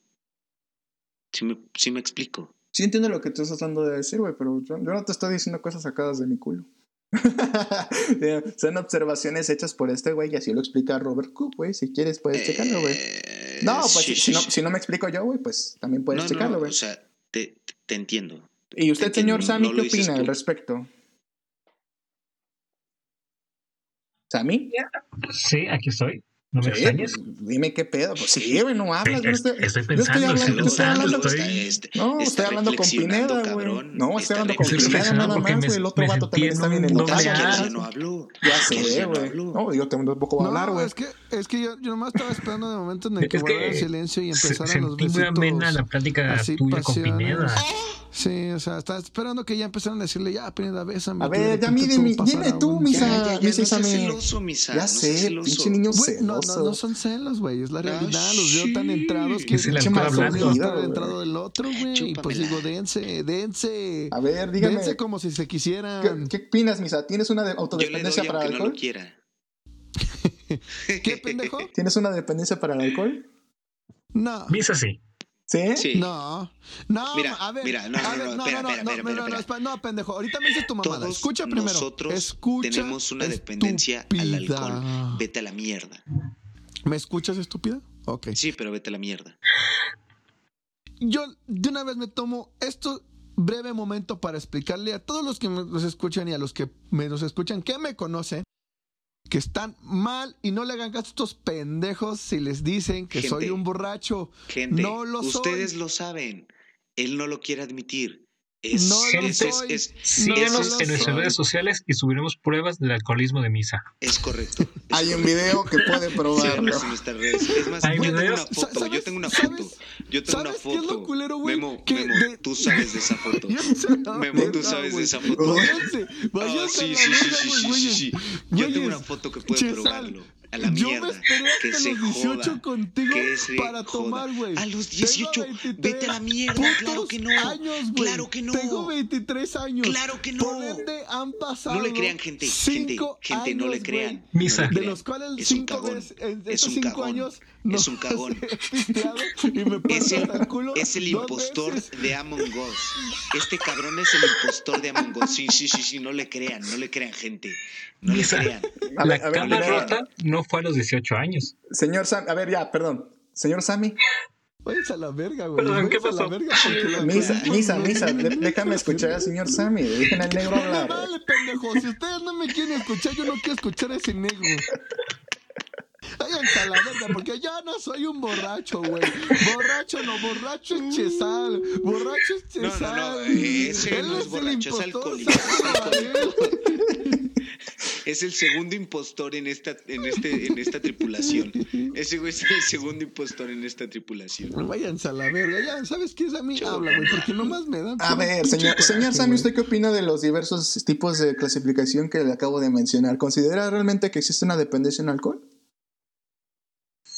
¿Sí me, sí me explico? Sí entiendo lo que estás tratando de decir, güey, pero yo no te estoy diciendo cosas sacadas de mi culo. Son observaciones hechas por este güey y así lo explica Robert Cook, güey. Si quieres puedes checarlo, güey. Eh, No, pues sí, si, sí, si no, sí. si no me explico yo, güey, pues también puedes No, checarlo, no, güey. o sea, te, te entiendo. y usted, señor Sammy, no ¿qué opina tú. al respecto? ¿Sammy? Sí, aquí estoy. No me Sí, extrañes. pues, dime qué pedo. Pues sí, güey, no hablas. yo no Estoy, estoy, estoy yo estoy pensando, hablando, estoy yo estoy pensando, hablando, estoy... Este- no, estoy hablando con Pineda, güey. No, estoy hablando con Estoy Pineda nada más, güey. El otro vato también está bien enojado. doble ¿Quieres que Ah, ya no hablo? Ya ¿Quieres que sé, güey. No, yo tampoco voy a hablar, güey. es que, es que yo, yo nomás estaba esperando el momento en el que guardara el silencio y empezaran los sentí muy besitos. amena la plática así tuya con. Pineda. Sí, o sea, estaba esperando que ya empezaran a decirle, ya, Pineda, bésame. A ver, ya mide, dime tú, misa. Ya, celoso, sé, celoso. pinche niño Güey, no, no, son celos, güey, es la Ah, realidad. Los veo tan entrados que Es el alcohol entrado del otro, güey. Y pues digo, dense, dense. A ver, dígame. Dense como si se ¿Qué, quisieran. qué opinas, Misa? ¿Tienes una autodependencia para el aunque no lo alcohol? quiera. ¿Qué pendejo? ¿Tienes una dependencia para el alcohol? No. Misa sí. ¿Sí? Sí. No, no, Mira, a ver, mira, no, no, ver, no, no, espera, no, no, espera, no, espera, no, no, espera. espera, no, pendejo, ahorita me dices tu mamada, Todos escucha primero, nosotros escucha, tenemos una dependencia al estúpida. alcohol. Vete a la mierda. ¿Me escuchas, estúpida? Ok. Sí, pero vete a la mierda. Yo de una vez me tomo esto breve momento para explicarle a todos los que nos escuchan y a los que me nos escuchan que me conocen que están mal y no le hagan caso a estos pendejos si les dicen que Gente, soy un borracho. Gente, No lo ustedes soy. lo saben. Él no lo quiere admitir. Es, No lo es, es- Síguenos en nuestras redes sociales y subiremos pruebas del alcoholismo de Misa. es correcto. es Hay un video que puede probarlo. Síganos en nuestras redes. Es más, Hay yo tengo una foto. Yo ¿Sabes- tengo una foto. sabes- Yo tengo una sabes qué es lo foto. culero, güey? Memo, Que Memo, de- tú sabes de esa foto. Memo, tú sabes de esa foto. Váyanse, váyanse a sí, sí, sí, sí, sí, sí, sí. Yo tengo una foto que puede Chesal, probarlo. A la Yo me mierda. esperé Que hasta se los 18 joda. contigo Que para joda. tomar, güey. A los Tengo 18, 23 vete a la mierda. Claro que no. años, güey. Claro que no. Tengo 23 años. Claro que no. Por ende, han pasado. No le crean, gente. Gente, gente, no le años, crean. Misa. No De crean. los cuales Es un 5 cagón. veces, en Es estos un 5 cagón. años, Es no un cagón. y me Es el, el culo es el impostor veces. de Among Us. Este cabrón es el impostor de Among Us. Sí, sí, sí, sí, no le crean, no le crean, gente. No le crean. A La a ver, rota no fue a los 18 años. Señor Sam, a ver, ya, perdón. Señor Sammy, Váyanse a la verga, güey. Perdón, ¿qué Váyanse a la pasó? verga porque la misa, misa, güey. misa, déjame escuchar al señor Sammy. Dejen al negro hablar. vale, pendejo. Si ustedes no me quieren escuchar, yo no quiero escuchar a ese negro. Váyanse a la verga, porque yo no soy un borracho, güey. Borracho no, borracho es Chesal. Borracho es No, Chesal. no, no, eh, ese Él no es el borracho, es impostor, es. Es el segundo impostor en esta, en este, en esta tripulación. Ese güey es el segundo impostor en esta tripulación. Váyanse a la verga. Ya, ¿sabes qué es a mí? Habla, güey, porque nomás me dan. A ver, señor, coraje, señor Sammy. ¿usted qué opina de los diversos tipos de clasificación que le acabo de mencionar? ¿Considera realmente que existe una dependencia en alcohol?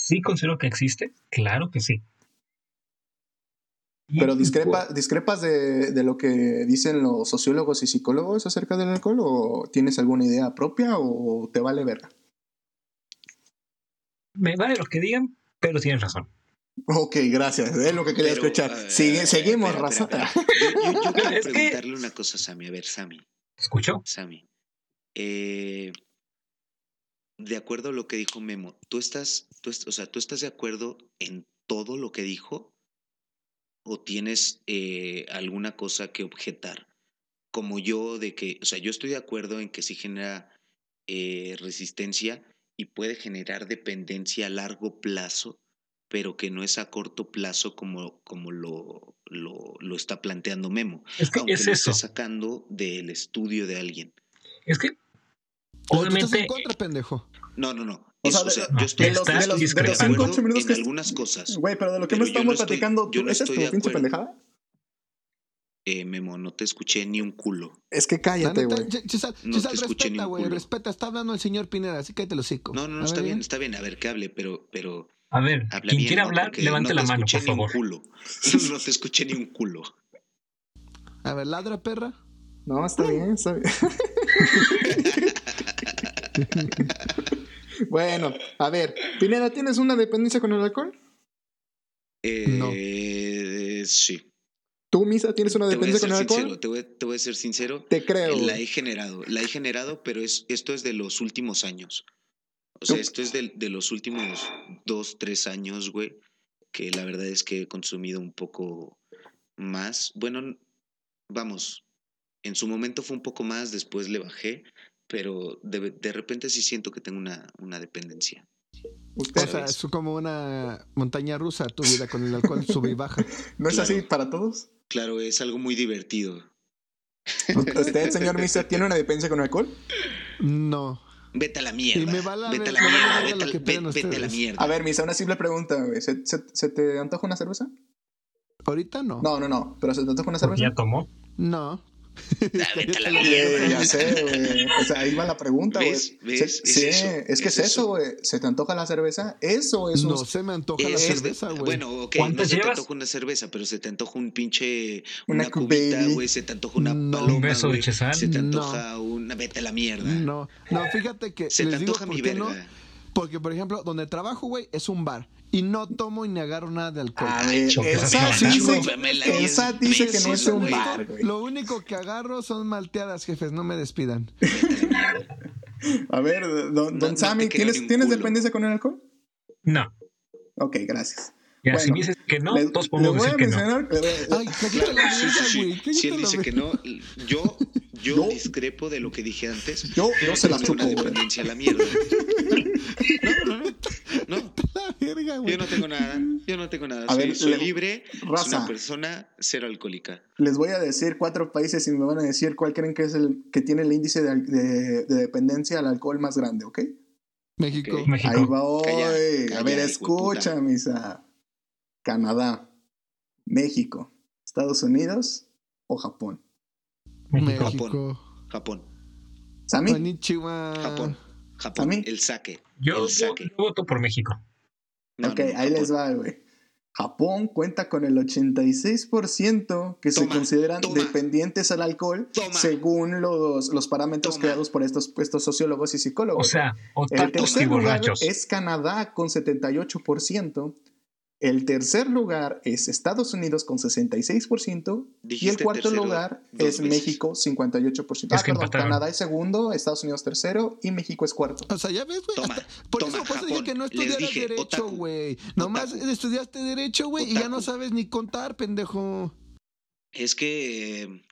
sí considero que existe, claro que sí. Pero discrepa, discrepas de, de lo que dicen los sociólogos y psicólogos acerca del alcohol o tienes alguna idea propia o te vale verga. Me vale lo que digan, pero tienen razón. Ok, gracias. Es lo que quería Pero, escuchar. eh, Sigue- seguimos, raza. espera. Yo, yo- yo quiero Es que- preguntarle una cosa a Sammy. A ver, Sammy. ¿Escuchó? Sammy. eh, de acuerdo a lo que dijo Memo, ¿tú estás, tú, est- o sea, ¿tú estás de acuerdo en todo lo que dijo? ¿O tienes eh, alguna cosa que objetar? Como yo, de que, o sea, yo estoy de acuerdo en que sí genera eh, resistencia y puede generar dependencia a largo plazo, pero que no es a corto plazo como, como lo, lo, lo está planteando Memo, Es que aunque es lo eso. esté sacando del estudio de alguien. Es que tú estás obviamente en contra, pendejo. No, no, no. O sea, O sea, de- yo estoy de los- de los- de los de cinco, minutos en que- algunas cosas. Güey, pero de lo que me estamos no estoy- platicando, yo ¿tú, no ¿esa es tu de pinche acuerdo. pendejada? Eh, Memo, no te escuché ni un culo. Es que La cállate, güey. No te escuché ni respeta, un güey, culo. respeta. Está hablando el señor Pineda, así cállate el hocico. No, no, no, A está bien, está bien. A ver, que hable, pero, pero A ver, habla quien bien. quiera ¿no? hablar, levante no la te mano, por favor. culo. No te escuché ni un culo. A ver, ladra, perra. No, está bien, está bien. bueno, a ver, Pineda, ¿tienes una dependencia con el alcohol? Eh, Sí. ¿Tú, Misa, tienes una dependencia con el alcohol? sincero, te voy, te voy a ser sincero. Te creo. La he generado, la he generado, pero es, esto es de los últimos años. O sea, Tú- esto es de, de los últimos dos, tres años, güey, que la verdad es que he consumido un poco más. Bueno, vamos, en su momento fue un poco más, después le bajé, pero de, de repente sí siento que tengo una, una dependencia. O ¿Usted sea, es como una montaña rusa tu vida con el alcohol, sube y baja. no es claro. así para todos? Claro, es algo muy divertido. ¿Usted, señor Misa, tiene una dependencia con el alcohol? No. Vete a la mierda. Y me va la vete a la me mierda. Vete, a la mierda. A ver, Misa, una simple pregunta, güey. ¿Se, se, se te antoja una cerveza? Ahorita no. No, no, no. ¿Pero se te antoja una cerveza? ya tomó. No. Vete a la mierda. ya sé, güey. O sea, ahí va la pregunta, güey. ¿Ves? ¿Ves? Es sí, eso, es que es es eso, güey. ¿Se te antoja la cerveza? Eso es un... No se me antoja la Es- cerveza, güey. Bueno, ok, no ¿Cuántas se te llevas? antoja una cerveza, pero se te antoja un pinche. Una Una, cubita, güey. Se te antoja una No. paloma. Un beso de Chesal. Se te No. antoja una. Vete a la mierda. No, no, fíjate que Se te les digo antoja por mi qué no. verga. Porque, por ejemplo, donde trabajo, güey, es un bar. Y no tomo y ni agarro nada de alcohol. A ver, esa sí, dice, esa diez dice que no es un bar, güey. Lo único que agarro son malteadas, jefes, no me despidan. A ver, don, No- don no Sammy, creo ¿tienes, ¿tienes dependencia con el alcohol? No. Ok, gracias. Ya, Bueno, si dices que no, Les- todos podemos a decir que no. mencionar... Ay, cállate Claro, la sí, verga, sí, güey. sí. cállate Si él dice que verga. no, yo, yo, Yo- discrepo de lo que dije antes. Yo, yo se las chupo, una dependencia a la mierda. No, La verga, güey. yo no tengo nada. Yo no tengo nada. A soy ver, soy le- libre. Soy raza. una persona cero alcohólica. Les voy a decir cuatro países y me van a decir cuál creen que es el que tiene el índice de, de- de dependencia al alcohol más grande, ¿ok? México. Ok. México. Ahí va hoy. Calla, a calla, ver, hijo de escucha, misa. Canadá, México, Estados Unidos o Japón. México. México. Japón. ¿Sammy? Konnichiwa. Japón. Japón. ¿También? El saque. Yo, el saque. yo voto por México. No, ok, no, ahí les Japón. va, güey. Japón cuenta con el 86% que se consideran toma. dependientes al alcohol Toma. según los, los parámetros Toma. creados por estos, estos sociólogos y O psicólogos. sea, el tercer lugar borrachos. es Canadá con 78%. El tercer lugar es Estados Unidos con 66%. y el cuarto lugar es veces. México 58%. Es ah, perdón. Canadá es segundo, Estados Unidos tercero y México es cuarto. O sea, ya ves, güey. Por toma, eso, por eso dije Japón. que no estudiaras dije, derecho, güey. Nomás Otaku. estudiaste derecho, güey, y ya no sabes ni contar, pendejo. Es que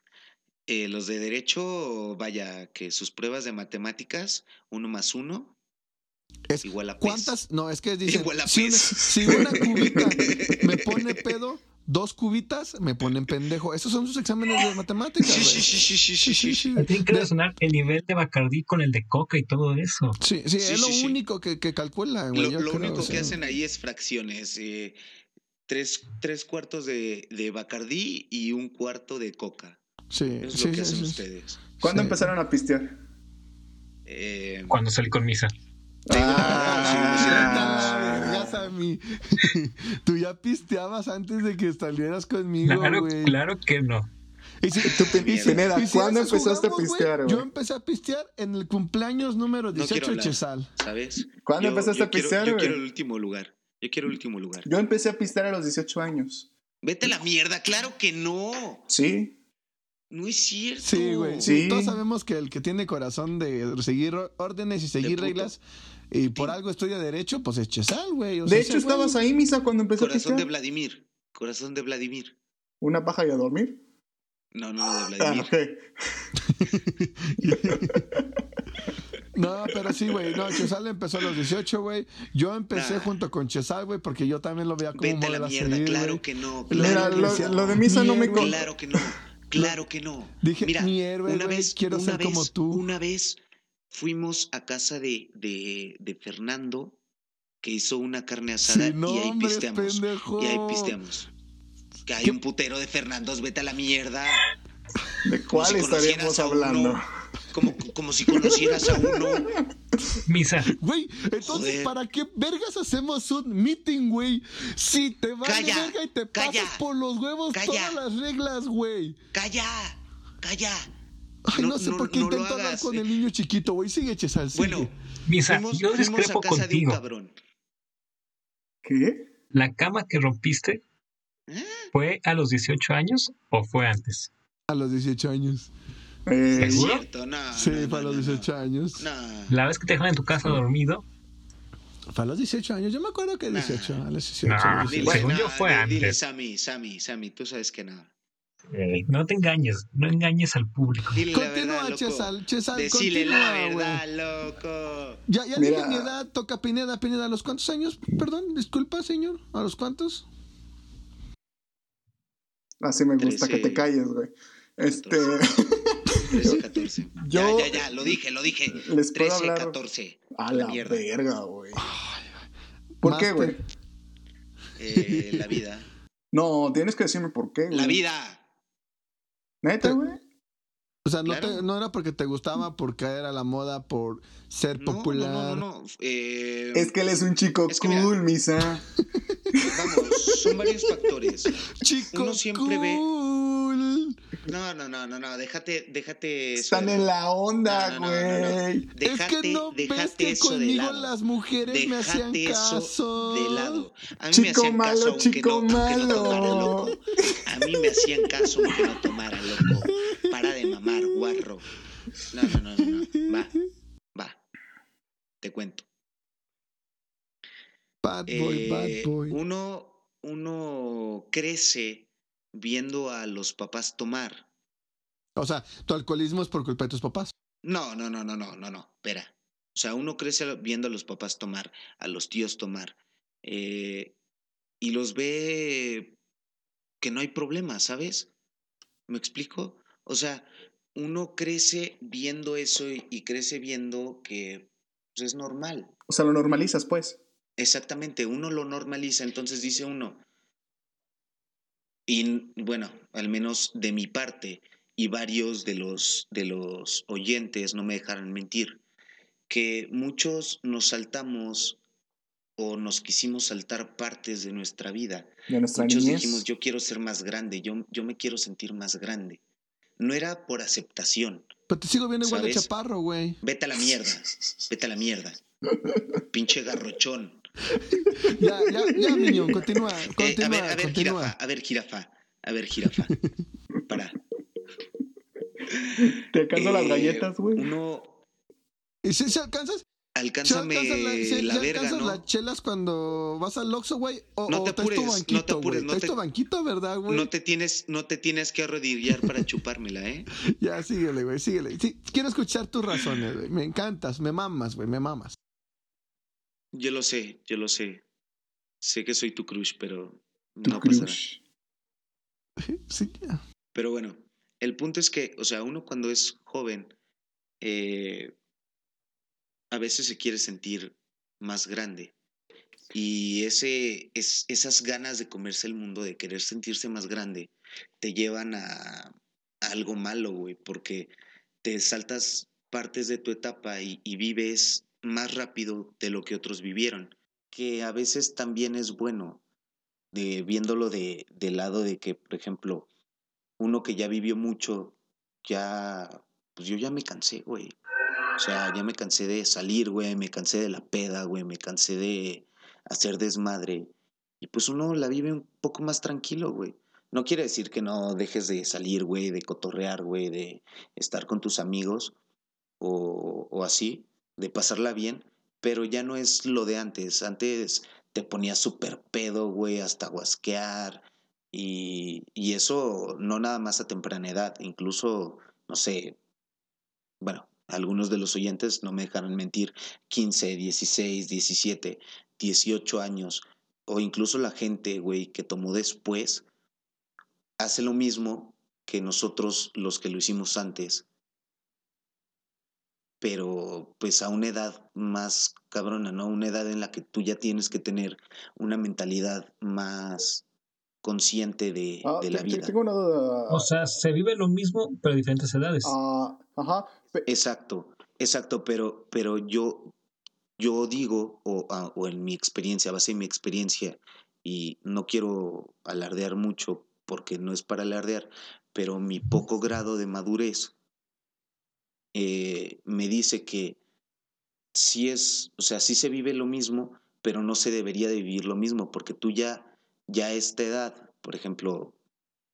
eh, los de derecho, vaya, que sus pruebas de matemáticas, uno más uno, Es- igual a pez. ¿Cuántas? No, es que dicen, Igual a si una, si una cubita me pone pedo, dos cubitas me ponen pendejo. Esos son sus exámenes de matemáticas, Sí, sí, sí, sí, sí, sí, sí, sí. Tiene que relacionar el nivel de Bacardí con el de Coca y todo eso. Sí, sí, Sí, es lo sí, único que, que calcula, güey. Lo, yo lo creo, único o que hacen ahí es fracciones. eh, tres, tres cuartos de, de Bacardí y un cuarto de Coca. Sí, Es sí, lo que sí, hacen sí. ustedes. ¿Cuándo Sí. empezaron a pistear? Eh, Cuando salí con misa. Sí, Ah. Ya saben, Sammy. Tú ya pisteabas antes de que salieras conmigo, Claro, güey. claro que no. Y si, Tú, Pin- Mierda. Pineda, y si ¿cuándo empezaste a jugamos, güey, pistear, Yo empecé a pistear en el cumpleaños número No 18 quiero de hablar, Chesal. ¿sabes? ¿Cuándo Yo- empezaste yo a quiero- pistear, Yo güey? quiero el último lugar. Yo quiero el último lugar. Yo empecé a pistear a los 18 años. Vete a la mierda, claro que no. Sí. No es cierto. Sí, güey. Sí. Sí. Todos sabemos que el que tiene corazón de seguir órdenes y seguir puto. Y por algo estudia derecho, pues es Chesal, güey. O De hecho, güey- estabas ahí, Misa, cuando empecé a Corazón de. Vladimir. Corazón de Vladimir. ¿Una paja y a dormir? No, no, de Ah, Vladimir. ok. No, pero sí, güey. No, Chesal empezó a los 18, güey. Yo empecé Nah. junto con Chesal, güey, porque yo también lo veía como un Vete a la modelo a mierda, seguir, claro güey. que no. Mira, Claro, Mira, que lo, de Misa no me... con- Claro que no. Claro que no. Dije, Mira, mi héroe, una güey, vez, quiero una ser vez, como tú. Una vez fuimos a casa de, de, de Fernando, que hizo una carne asada Sí, no, y ahí hombre, pisteamos. pendejo. Y ahí pisteamos. Que hay ¿Qué? un putero de Fernandos, vete a la mierda. ¿De cuál si estaríamos hablando? uno. Como, como si conocieras a uno. Misa, Güey, entonces, Joder. ¿para qué vergas hacemos un meeting, güey? Si te vas Calla, verga y te calla, pasas por los huevos calla. todas las reglas, güey. Calla, calla. Ay, no, No, sé no, por qué no lo intento hablar hagas. con el niño chiquito, güey. Sigue, Chesal, sigue. Bueno, Misa, fuimos, yo fuimos a discrepo casa de un contigo. cabrón. ¿Qué? ¿La cama que rompiste ¿Eh? fue a los 18 años o fue antes? A los 18 años. Eh, Es ¿Seguro? cierto, no. Sí, no, fue a no, los no, 18 años. No. La vez que te dejaron en tu casa dormido, Fue a los 18 años. Yo me acuerdo que Nah. 18. A los 18. Nah, a los Dile, 18. según no, yo fue di- Dile, antes. Sammy, Sammy, Sammy, tú sabes que no. Eh, no te engañes, no engañes al público. Dile Continúa, verdad. Chesal. Chesal, Decile continúa, la güey. verdad, loco. Ya, ya Mira. dije mi edad, toca Pineda, Pineda, ¿a los cuántos años? Perdón, disculpa, señor, ¿a los cuántos? Así me gusta que Trece. te calles, güey. Este... 13, 14. Yo- Ya, ya, ya, lo dije, lo dije. Les puedo 13, hablar 14. a la mierda. verga, güey. ¿Por Más qué, güey? Eh, la vida. No, tienes que decirme por qué, güey. La vida. ¿Neta, Te- güey? O sea, no, Claro. te- no era porque te gustaba, por caer a la moda, por ser No, popular. no, no, no. Eh, Es que él es un chico Es que cool, mira. misa. Vamos, son varios factores. Chico Uno siempre ve- cool. No, no, no, no, no, déjate, déjate. eso Están de en la onda, No, no, no, no, no. güey. Déjate, es que no ves déjate que eso de conmigo lado. las mujeres me hacían eso caso. de lado. A mí me Chico hacían malo, caso chico no, aunque no malo. tomara, loco. A mí me hacían caso aunque no tomara, loco. Para de mamar, guarro. No, no, no, no, no. Va, va. Te cuento. Bad boy, Eh, bad boy. Uno, uno crece viendo a los papás tomar. O sea, tu alcoholismo es por culpa de tus papás. No, no, no, no, no, no, no. Espera. O sea, uno crece viendo a los papás tomar, a los tíos tomar. eh, y los ve que no hay problema, ¿sabes? ¿Me explico? O sea, uno crece viendo eso y, y crece viendo que pues, es normal. O sea, lo normalizas, pues. Exactamente, uno lo normaliza, entonces dice uno, y bueno, al menos de mi parte, y varios de los, de los oyentes no me dejarán mentir, que muchos nos saltamos o nos quisimos saltar partes de nuestra vida. De nuestra Muchos niñez. dijimos, yo quiero ser más grande, yo, yo me quiero sentir más grande. No era por aceptación. Pero te sigo viendo igual de ¿Sabes? chaparro, güey. Vete a la mierda, vete a la mierda. Pinche garrochón. Ya, ya, ya, Miñón, continúa, Eh, continúa, a ver, a ver, continúa. jirafa, a ver, jirafa, a ver, jirafa. Para. ¿Te alcanzo las Eh, galletas, güey? Uno, ¿Y si, si alcanzas? ¿Si alcánzame la, si- la verga, ¿no? las chelas cuando vas al Oxxo, güey? O, No te apures, no te banquito, apures, no te- tu banquito, ¿verdad, güey? No te tienes, no te tienes que arrodillar para chupármela, ¿eh? Ya, síguele, güey, síguele. Sí, quiero escuchar tus razones, güey. Me encantas, me mamas, güey, me mamas. Yo lo sé, yo lo sé. Sé que soy tu crush, pero Tu no pasará. crush. Sí, ya. Pero bueno, el punto es que, o sea, uno cuando es joven, eh, a veces se quiere sentir más grande. Y ese, es, esas ganas de comerse el mundo, de querer sentirse más grande, te llevan a, algo malo, güey, porque te saltas partes de tu etapa y, y vives más rápido de lo que otros vivieron. que a veces también es bueno, de, viéndolo de, del lado de que, por ejemplo, uno que ya vivió mucho, ya, pues yo ya me cansé, güey. O sea, ya me cansé de salir, güey, me cansé de la peda, güey, me cansé de hacer desmadre. Y pues uno la vive un poco más tranquilo, güey. No quiere decir que no dejes de salir, güey, de cotorrear, güey, de estar con tus amigos o, o así, de pasarla bien, pero ya no es lo de antes. Antes te ponías súper pedo, güey, hasta guasquear. Y, y eso no nada más a temprana edad, incluso, no sé, bueno, algunos de los oyentes no me dejarán mentir, 15, 16, 17, 18 años, o incluso la gente, güey, que tomó después, hace lo mismo que nosotros los que lo hicimos antes, pero pues a una edad más cabrona, ¿no? Una edad en la que tú ya tienes que tener una mentalidad más consciente de, Ah, de la vida. tengo una duda. O sea, se vive lo mismo, pero a diferentes edades. Ah, ajá. Exacto, exacto, pero, pero yo, yo digo, o, ah, o en mi experiencia, a base de mi experiencia, y no quiero alardear mucho porque no es para alardear, pero mi poco grado de madurez eh, me dice que sí es, o sea, sí se vive lo mismo, pero no se debería de vivir lo mismo, porque tú ya, ya a esta edad, por ejemplo,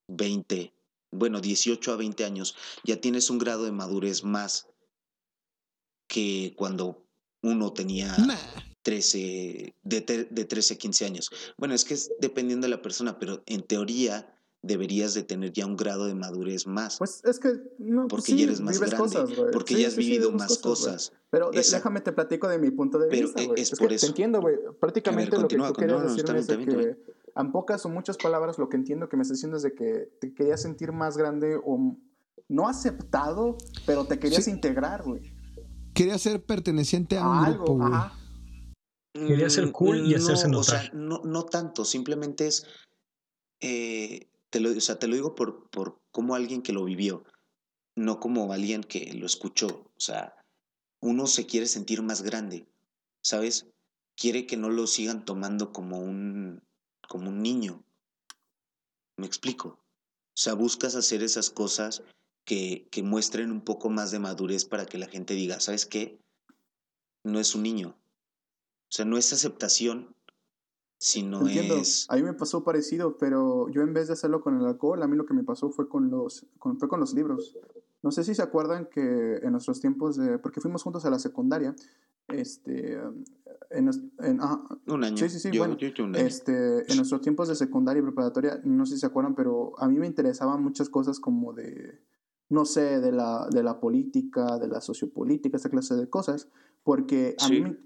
20, bueno, 18 a 20 años, ya tienes un grado de madurez más que cuando uno tenía Nah. 13, de, de 13 a 15 años. Bueno, es que es dependiendo de la persona, pero en teoría deberías de tener ya un grado de madurez más, Pues es que no, pues porque sí, ya eres más grande, cosas, porque Sí, ya has sí, vivido más güey. cosas. Pero Exacto. déjame te platico de mi punto de Pero, vista, eh, güey. es Es, por que eso. te entiendo, güey. Prácticamente lo que tú querías decirme es que, en pocas o muchas palabras, lo que entiendo que me estás diciendo es de que te querías sentir más grande o no aceptado, pero te querías Sí. integrar, güey. Quería ser perteneciente a un A algo, grupo, güey. ajá. Quería ser cool y hacerse Mm, no, O sea, notar. no, no tanto, simplemente es, eh, te lo, o sea, te lo digo por, por como alguien que lo vivió, no como alguien que lo escuchó. O sea, uno se quiere sentir más grande, ¿sabes? Quiere que no lo sigan tomando como un, como un niño. ¿Me explico? O sea, buscas hacer esas cosas que, que muestren un poco más de madurez para que la gente diga, ¿sabes qué? No es un niño. O sea, no es aceptación, sino Entiendo. es... A mí me pasó parecido, pero yo en vez de hacerlo con el alcohol, a mí lo que me pasó fue con los, con, fue con los libros. No sé si se acuerdan que en nuestros tiempos de, porque fuimos juntos a la secundaria, este, en, nos- en- ah, Un año. Sí, sí, sí, Yo, bueno, yo, yo un año. este, en nuestros tiempos de secundaria y preparatoria, no sé si se acuerdan, pero a mí me interesaban muchas cosas como de, no sé, de la, de la política, de la sociopolítica, esta clase de cosas, porque a Sí. mí me,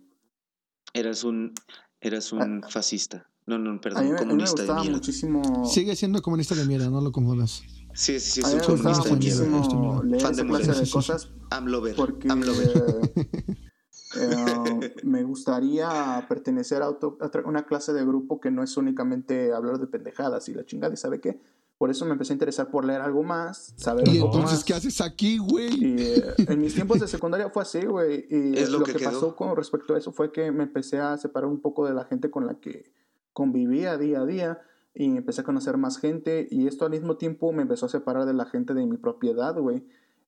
Eras un, eras un fascista. No, no, a perdón, mí, me- a mí me comunista de gustaba mierda. muchísimo... Sigue siendo comunista de mierda, no lo confundas. Sí, sí, sí, A es mí me gustaba muchísimo leer Fan de clase de cosas AMLover. porque AMLover. eh, me gustaría pertenecer a, otro- a una clase de grupo que no es únicamente hablar de pendejadas y la chingada y sabe qué. Por eso me empecé a interesar por leer algo más, saber Y algo entonces, más. ¿qué haces aquí, güey? Y eh, en mis tiempos de secundaria fue así, güey. Y Es lo lo, que pasó con respecto a eso fue que me empecé a separar un poco de la gente con la que convivía día a día y empecé a conocer más gente y esto al mismo tiempo me empezó a separar de la gente de mi propiedad, güey.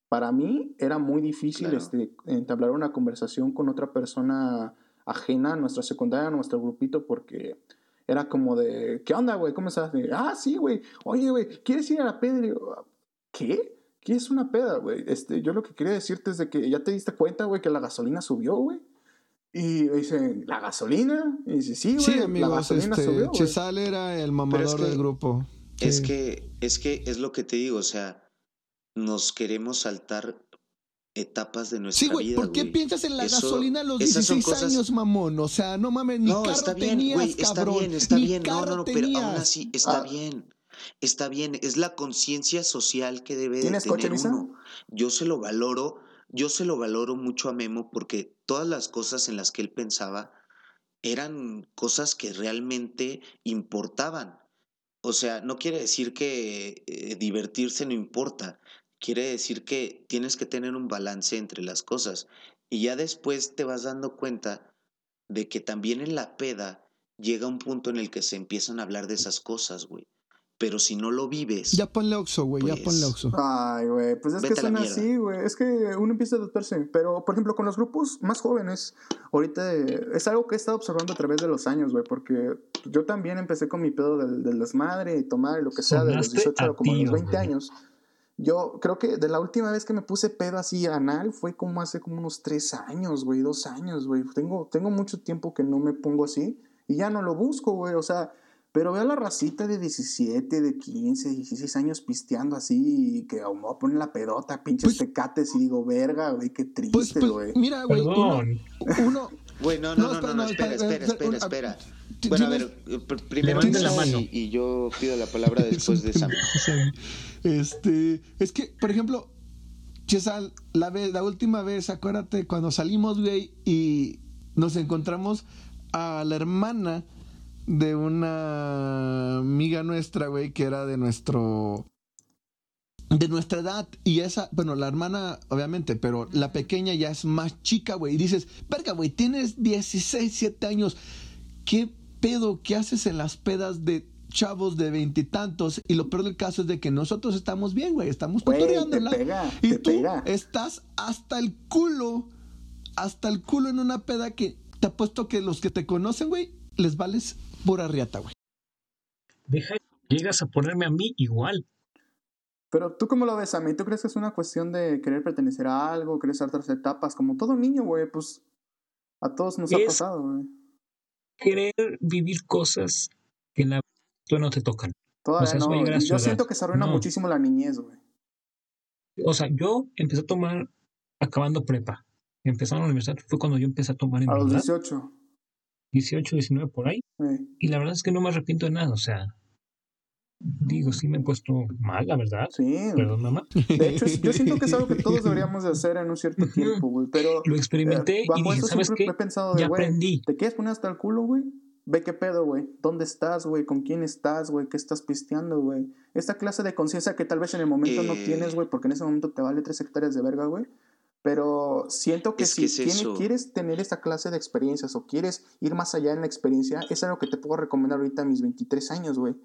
Para mí era muy difícil Claro. este, entablar una conversación con otra persona ajena a nuestra secundaria, a nuestro grupito, porque era como de, ¿qué onda, güey? ¿Cómo estás? De, ah, sí, güey. Oye, güey, ¿quieres ir a la yo, ¿qué? ¿Qué es una peda, güey? Este, yo lo que quería decirte es de que ya te diste cuenta, güey, que la gasolina subió, güey. Y dicen, ¿la gasolina? Y dice, sí, güey, Sí, la amigos, gasolina este, subió, güey. Chesal era el mamador que- del grupo. Es Sí. que, es que es lo que te digo, o sea, nos queremos saltar etapas de nuestra Sí, güey, vida. ¿por qué güey. piensas en la Eso- gasolina a los esas son 16 cosas- años, mamón? O sea, no mames, ni No, carro está bien, tenías, güey, está cabrón. bien, está ni bien. No, no, no, pero aún tenías. así está Ah. bien. Está bien, es la conciencia social que debe de ¿Tienes tener coche, uno. Yo se lo valoro, yo se lo valoro mucho a Memo porque todas las cosas en las que él pensaba eran cosas que realmente importaban. O sea, no quiere decir que eh, divertirse no importa, quiere decir que tienes que tener un balance entre las cosas. Y ya después te vas dando cuenta de que también en la peda llega un punto en el que se empiezan a hablar de esas cosas, güey. Pero si no lo vives. Ya ponle Oxo, güey, ya Pues, ponle Oxo. Ay, güey, pues es Vete que son así, güey. Es que uno empieza a adaptarse. Pero, por ejemplo, con los grupos más jóvenes, ahorita eh, es algo que he estado observando a través de los años, güey. Porque yo también empecé con mi pedo del, del desmadre y tomar y lo que sea de los Sonaste 18 a como a los tío, 20 güey. años. Yo creo que de la última vez que me puse pedo así anal fue como hace como unos 3 años, güey, 2 años, güey. Tengo, tengo mucho tiempo que no me pongo así y ya no lo busco, güey. O sea, pero veo a la racita de 17, de 15, 16 años pisteando así y que vamos a poner la pedota, pinches Pues- tecates y digo, verga, güey, qué Pues, triste, pues, güey. mira, güey, uno, Perdón. uno, Güey, no, No, no, no, espera, no, espera, espera, espera, espera, Bueno, a ver, eh, pr- primero la mano. y, y yo pido la palabra después de Sam. Este, es que, por ejemplo, Chesal, la, vez, la última vez, acuérdate, cuando salimos, güey, y nos encontramos a la hermana de una amiga nuestra, güey, que era de nuestro. De nuestra edad. Y esa, bueno, la hermana, obviamente, pero la pequeña ya es más chica, güey. Y dices, verga, güey, tienes 16, 17 años. ¿Qué pedo? ¿Qué haces en las pedas de chavos de veintitantos? Y, lo peor del caso es de que nosotros estamos bien, güey. Estamos pega, Y tú pega. estás hasta el culo, hasta el culo en una peda que te apuesto que los que te conocen, güey, les vales pura riata, güey. Deja, llegas a ponerme a mí igual. Pero tú cómo lo ves, Sammy? ¿Tú crees que es una cuestión de querer pertenecer a algo, querer saltarse etapas? Como todo niño, güey, pues a todos nos ha pasado, güey. Querer vivir cosas que en la tú no te tocan. Todavía sea, eso no. a a Yo siento que se arruina No. muchísimo la niñez, güey. O sea, yo empecé a tomar acabando prepa. Empezando la universidad fue cuando yo empecé a tomar en A los verdad. 18. 18, 19 por ahí. güey. Y la verdad es que no me arrepiento de nada. O sea, digo, sí me he puesto mal, la verdad. Sí. Perdón, mamá. De hecho, yo siento que es algo que todos deberíamos de hacer en un cierto tiempo, güey. Pero Lo experimenté eh, y dije, eso ¿sabes qué? he pensado de, Ya güey, aprendí. ¿te quieres poner hasta el culo, güey? Ve qué pedo, güey. ¿Dónde estás, güey? ¿Con quién estás, güey? ¿Qué estás pisteando, güey? Esta clase de conciencia que tal vez en el momento no Eh. tienes, güey, porque en ese momento te vale tres hectáreas de verga, güey. Pero siento que Es si que es tiene- eso. quieres tener esta clase de experiencias o quieres ir más allá en la experiencia, es algo que te puedo recomendar ahorita a mis 23 años, güey.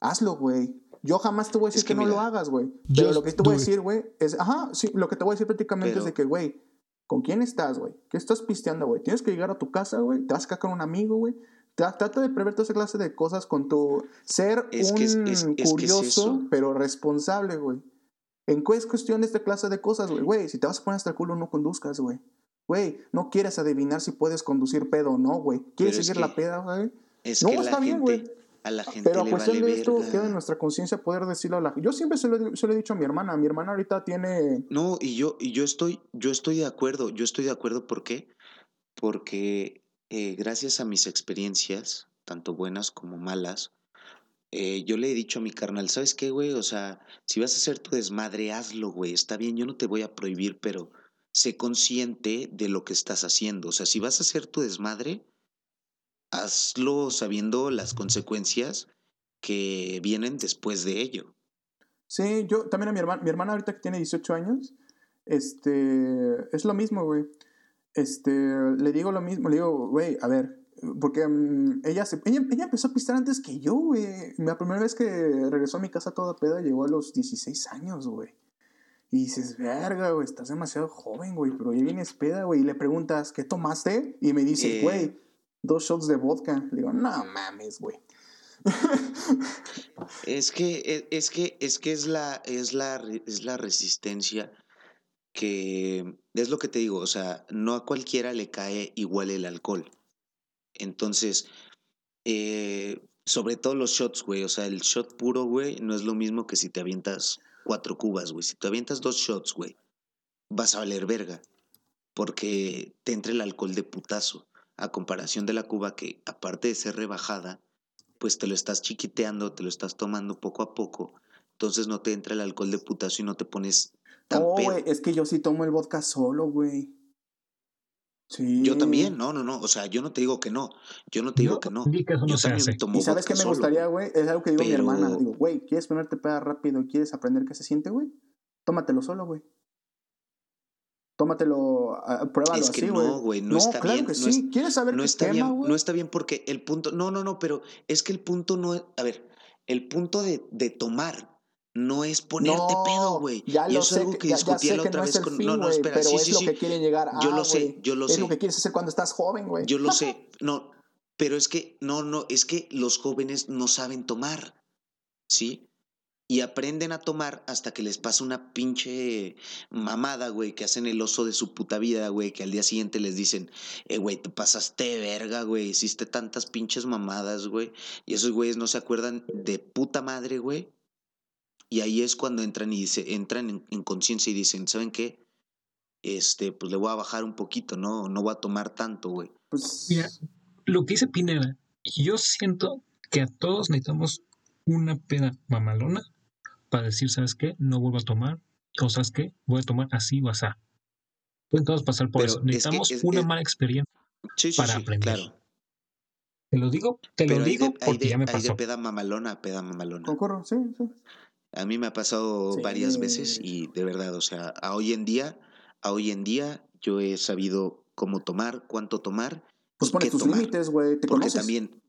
Hazlo, güey. Yo jamás te voy a decir Es que, que no lo hagas, güey. Pero lo que te voy a decir, güey, es, ajá, sí, lo que te voy a decir prácticamente es de que, güey, ¿con quién estás, güey? ¿Qué estás pisteando, güey? Tienes que llegar a tu casa, güey, te vas a quedar con un amigo, güey. Tra- Trata de prever toda esa clase de cosas con tu ser Es un que es- es- es que es curioso, eso. pero responsable, güey. ¿En qué es cuestión de esta clase de cosas, güey? Güey, si te vas a poner hasta el culo, no conduzcas, güey. Güey, no quieres adivinar si puedes conducir pedo o no, güey. ¿Quieres seguir que- la peda, güey? Es No, que está la bien, gente, güey. a la gente Pero a le cuestión vale de esto, verga. queda en nuestra conciencia poder decirlo a la Yo siempre se lo, he- se lo he dicho a mi hermana. Mi hermana ahorita tiene. No, y yo, y yo estoy, yo estoy de acuerdo, yo estoy de acuerdo, ¿por qué? Porque eh, gracias a mis experiencias, tanto buenas como malas, eh, yo le he dicho a mi carnal, ¿sabes qué, güey? O sea, si vas a hacer tu desmadre, hazlo, güey, está bien, yo no te voy a prohibir, pero sé consciente de lo que estás haciendo. O sea, si vas a hacer tu desmadre, hazlo sabiendo las consecuencias que vienen después de ello. Sí, yo también a mi hermana. Mi hermana ahorita que tiene 18 años. Este. Es lo mismo, güey. Este. Le digo lo mismo. Le digo, güey, a ver. Porque mm, ella, se, ella, ella empezó a pistar antes que yo, güey. La primera vez que regresó a mi casa toda peda llegó a los 16 años, güey. Y dices, verga, güey, estás demasiado joven, güey, pero ya vienes peda, güey. Y le preguntas, ¿qué tomaste? Y me dice, Eh. güey, dos shots de vodka. Le digo, no mames, güey. Es que, e- es que, es que es la, es la, es la resistencia que, es lo que te digo, o sea, no a cualquiera le cae igual el alcohol. Entonces, eh, sobre todo los shots, güey, o sea, el shot puro, güey, no es lo mismo que si te avientas cuatro cubas, güey. Si te avientas dos shots, güey, vas a valer verga, porque te entra el alcohol de putazo, a comparación de la cuba que, aparte de ser rebajada, pues te lo estás chiquiteando, te lo estás tomando poco a poco, entonces no te entra el alcohol de putazo y no te pones tan No, güey, es que yo sí tomo el vodka solo, güey. Sí. Yo también, no, no, no, o sea, yo no te digo que no, yo no te digo Yo que no. eso no Yo se también hace. tomo ¿Y sabes qué me solo, gustaría, güey. Es algo que digo a mi Pero- hermana. Digo, güey, ¿quieres ponerte peda rápido y quieres aprender qué se siente, güey? Tómatelo solo, güey. tómatelo, ah, pruébalo Es que así, güey. no, güey, no está claro bien, que no sí. es- ¿Quieres saber no qué está quema, bien, güey? no está bien porque el punto, no, no, no, pero es que el punto no es, a ver, el punto de, de tomar no es ponerte no, pedo, güey. Ya Y lo eso es sé, algo que, ya sé la otra no es vez con, fin, no, no, espera, pero sí, es sí, lo sí. que quieren llegar a, Yo lo sé, güey. yo lo es sé. lo que quieres hacer cuando estás joven, güey. Yo lo sé, no, pero es que, no, no, es que los jóvenes no saben tomar, ¿sí? Y aprenden a tomar hasta que les pasa una pinche mamada, güey, que hacen el oso de su puta vida, güey, que al día siguiente les dicen, eh, güey, te pasaste de verga, güey, hiciste tantas pinches mamadas, güey. Y esos güeyes no se acuerdan de puta madre, güey. Y ahí es cuando entran y dice, entran en, en conciencia y dicen, ¿saben qué? Este, pues le voy a bajar un poquito, ¿no? No voy a tomar tanto, güey. Pues, Mira, lo que dice Pineda, yo siento que a todos necesitamos una peda mamalona para decir, ¿sabes qué? No vuelvo a tomar, o ¿sabes qué? Voy a tomar así o así. Pueden todos pasar por Pero eso. es que Necesitamos es- una es- mala experiencia Sí, sí, para sí, aprender. claro. Te lo digo, te lo Pero hay digo de, porque de, ya me hay de pasó. peda mamalona a peda mamalona. concurro, sí, sí. A mí me ha pasado Sí. varias veces y de verdad, o sea, a hoy en día, a hoy en día yo he sabido cómo tomar, cuánto tomar Pues pones qué tus tomar. límites, güey. Te Porque conoces. también,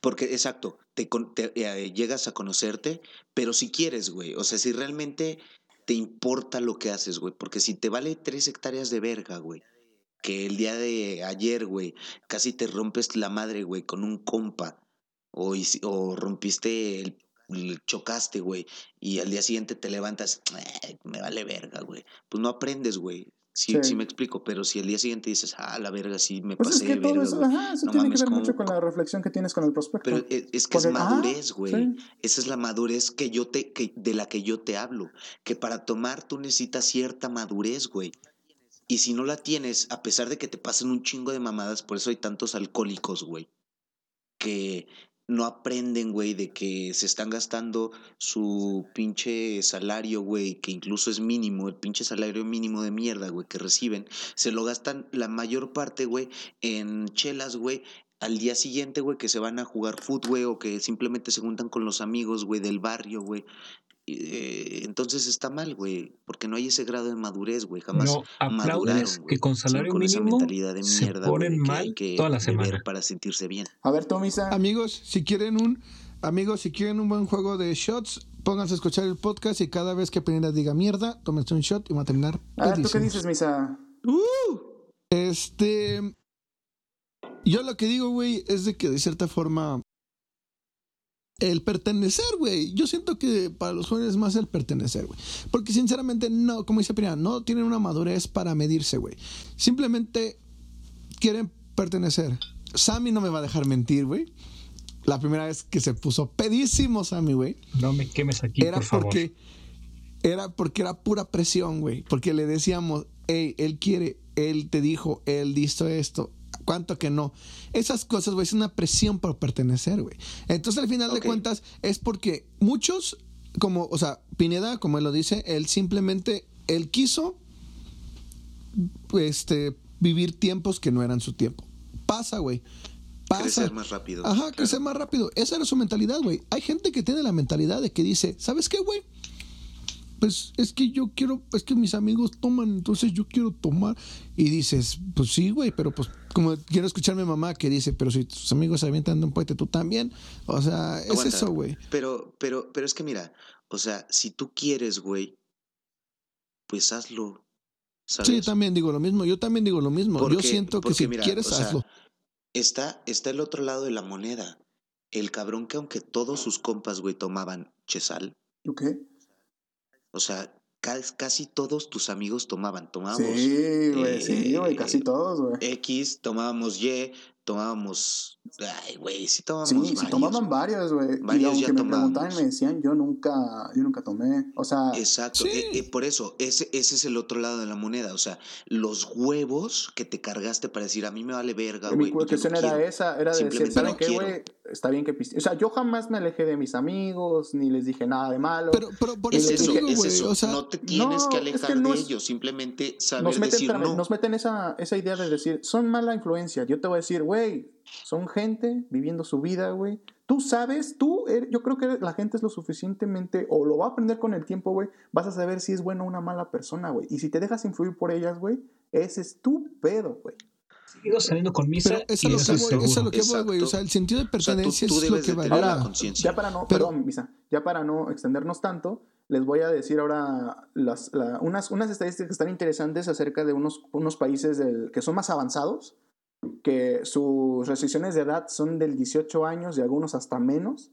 porque exacto, te, te, eh, llegas a conocerte, pero si quieres, güey, o sea, si realmente te importa lo que haces, güey, porque si te vale tres hectáreas de verga, güey, que el día de ayer, güey, casi te rompes la madre, güey, con un compa, o, o rompiste el- chocaste, güey, y al día siguiente te levantas, "Ay, me vale verga, güey. Pues no aprendes, güey. Sí, Sí. sí me explico, pero si al día siguiente dices, ah, la verga, sí me Pues es pasé que todo verga, eso, güey. ajá, eso No tiene mames, que ver ¿cómo- mucho con la reflexión que tienes con el prospecto. Pero es, es que es Porque- madurez, güey. sí. Esa es la madurez que yo te, que, de la que yo te hablo. Que para tomar tú necesitas cierta madurez, güey. Y si no la tienes, a pesar de que te pasen un chingo de mamadas, por eso hay tantos alcohólicos, güey. Que no aprenden, güey, de que se están gastando su pinche salario, güey, que incluso es mínimo, el pinche salario mínimo de mierda, güey, que reciben. Se lo gastan la mayor parte, güey, en chelas, güey, al día siguiente, güey, que se van a jugar fútbol, güey, o que simplemente se juntan con los amigos, güey, del barrio, güey. Eh, entonces está mal, güey, porque no hay ese grado de madurez, güey, jamás No aplaudes maduraron, que güey. con salario con esa mínimo mentalidad de se mierda, ponen güey, que mal hay que toda la semana. para sentirse bien. A ver, tú, Misa. Amigos, si quieren un amigos, si quieren un buen juego de shots, pónganse a escuchar el podcast y cada vez que Pineda diga mierda, tómense un shot y van a terminar. A ver, ¿tú qué dices, Misa? Este. Yo lo que digo, güey, es de que de cierta forma. El pertenecer, güey. Yo siento que para los jóvenes es más el pertenecer, güey. Porque sinceramente, no, como dice Pirina, no tienen una madurez para medirse, güey. Simplemente quieren pertenecer. Sammy no me va a dejar mentir, güey. La primera vez que se puso pedísimo Sammy, güey No me quemes aquí, era por favor. porque era porque era pura presión, güey. Porque le decíamos, hey, él quiere, él te dijo, él dijo esto. ¿Cuánto que no? Esas cosas, güey, es una presión por pertenecer, güey. Entonces, al final de cuentas, es porque muchos, como, o sea, Pineda, como él lo dice, él simplemente, él quiso, este, vivir tiempos que no eran su tiempo. Pasa, güey. Pasa. Crecer más rápido. Ajá, claro. crecer más rápido. Esa era su mentalidad, güey. Hay gente que tiene la mentalidad de que dice, ¿sabes qué, güey? Pues es que yo quiero, es que mis amigos toman, entonces yo quiero tomar. Y dices, pues sí, güey, pero pues como quiero escuchar a mi mamá que dice, pero si tus amigos se avientan de un puente, tú también. O sea, es Aguanta. eso, güey. Pero, pero, pero es que mira, o sea, si tú quieres, güey, pues hazlo. ¿sabes? Sí, también digo lo mismo. Yo también digo lo mismo. yo Porque- siento que si mira, quieres, o sea, hazlo. Está, está el otro lado de la moneda. El cabrón que aunque todos sus compas, güey, tomaban chesal, ¿Ok? o sea, casi todos tus amigos tomaban. Tomábamos Sí, güey, sí, eh, güey, casi todos, güey. X, tomábamos Y, tomábamos... Ay, güey, sí tomábamos Sí, sí varios, tomaban güey. varios, güey. Y aunque me preguntaban y me decían, yo nunca, yo nunca tomé. O sea, Exacto, Sí. eh, eh, por eso, ese, ese es el otro lado de la moneda, o sea, los huevos que te cargaste para decir, a mí me vale verga, mi güey, no cuestión era quiero". esa, era de decir, ¿saben no qué, güey? Está bien que piste. O sea, yo jamás me alejé de mis amigos, ni les dije nada de malo. Pero, pero por Es eso te eso, digo, es eso, O sea, no te tienes no, que es que alejar no de es- ellos, simplemente saber nos meten, decir no. nos meten esa, esa idea de decir, son mala influencia. Yo te voy a decir, güey, güey, son gente viviendo su vida, güey. Tú sabes, tú, er- yo creo que la gente es lo suficientemente, o lo va a aprender con el tiempo, güey. Vas a saber si es buena o una mala persona, güey. Y si te dejas influir por ellas, güey, ese es tu pedo, güey. Sigo saliendo con misa Pero eso y es lo eso que es voy, eso es seguro. lo que voy, güey. O sea, el sentido de O sea, tú- pertenencia tú es lo debes que de va tener la Ahora, conciencia. Ya para no, Pero- perdón, Misa, ya para no extendernos tanto, les voy a decir ahora las, la- unas, unas estadísticas que están interesantes acerca de unos, unos países del- que son más avanzados, que sus restricciones de edad son del 18 años y algunos hasta menos.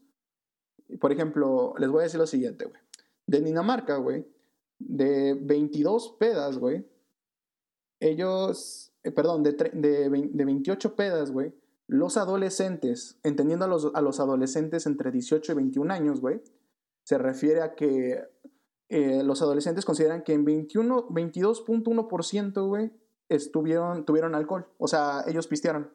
Por ejemplo, les voy a decir lo siguiente, güey. De Dinamarca, güey, de 22 pedas, güey, ellos, eh, perdón, de, tre- de, vein- de 28 pedas, güey, los adolescentes, entendiendo a los, a adolescentes entre 18 y 21 años, güey, se refiere a que eh, los adolescentes consideran que en 21, 22.1%, güey, estuvieron, tuvieron alcohol. O sea, ellos pistearon.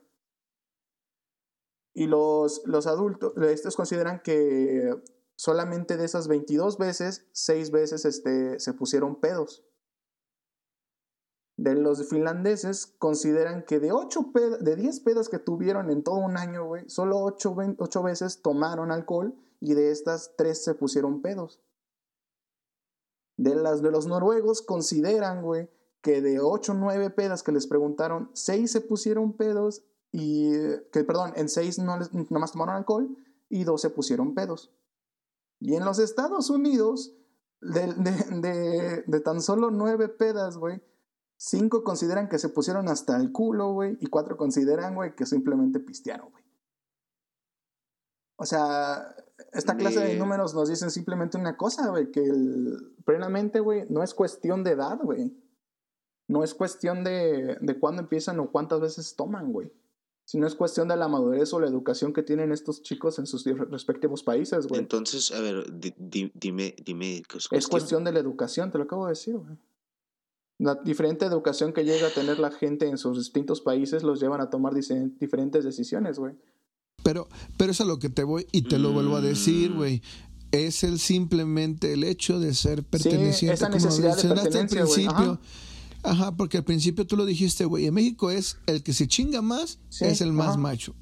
Y los, los adultos, estos consideran que solamente de esas 22 veces, 6 veces este, se pusieron pedos. De los finlandeses consideran que de, 8 de 10 pedas que tuvieron en todo un año, güey, solo 8, veces tomaron alcohol y de estas 3 se pusieron pedos. De, las, de los noruegos consideran, güey, que de 8 o 9 pedas que les preguntaron, 6 se pusieron pedos y, que perdón, en 6 no les, nomás tomaron alcohol y 2 se pusieron pedos. Y en los Estados Unidos, de, de, de, de tan solo 9 pedas, güey, Cinco consideran que se pusieron hasta el culo, güey. Y cuatro consideran, güey, que simplemente pistearon, güey. O sea, esta clase de De- números nos dicen simplemente una cosa, güey. Que el, plenamente, güey, no es cuestión de edad, güey. No es cuestión de, de cuándo empiezan o cuántas veces toman, güey. Sino es cuestión de la madurez o la educación que tienen estos chicos en sus respectivos países, güey. Entonces, a ver, di- di- dime, dime. ¿qué Es cuestión de la educación, te lo acabo de decir, güey. La diferente educación que llega a tener la gente en sus distintos países los llevan a tomar diferentes decisiones, güey. Pero, pero es a lo que te voy y te lo vuelvo a decir, güey. Es el simplemente el hecho de ser perteneciente. esa como lo necesidad de mencionaste al principio. Ajá. Porque al principio tú lo dijiste, güey. En México es el que se chinga más, Sí, es el más ajá. macho.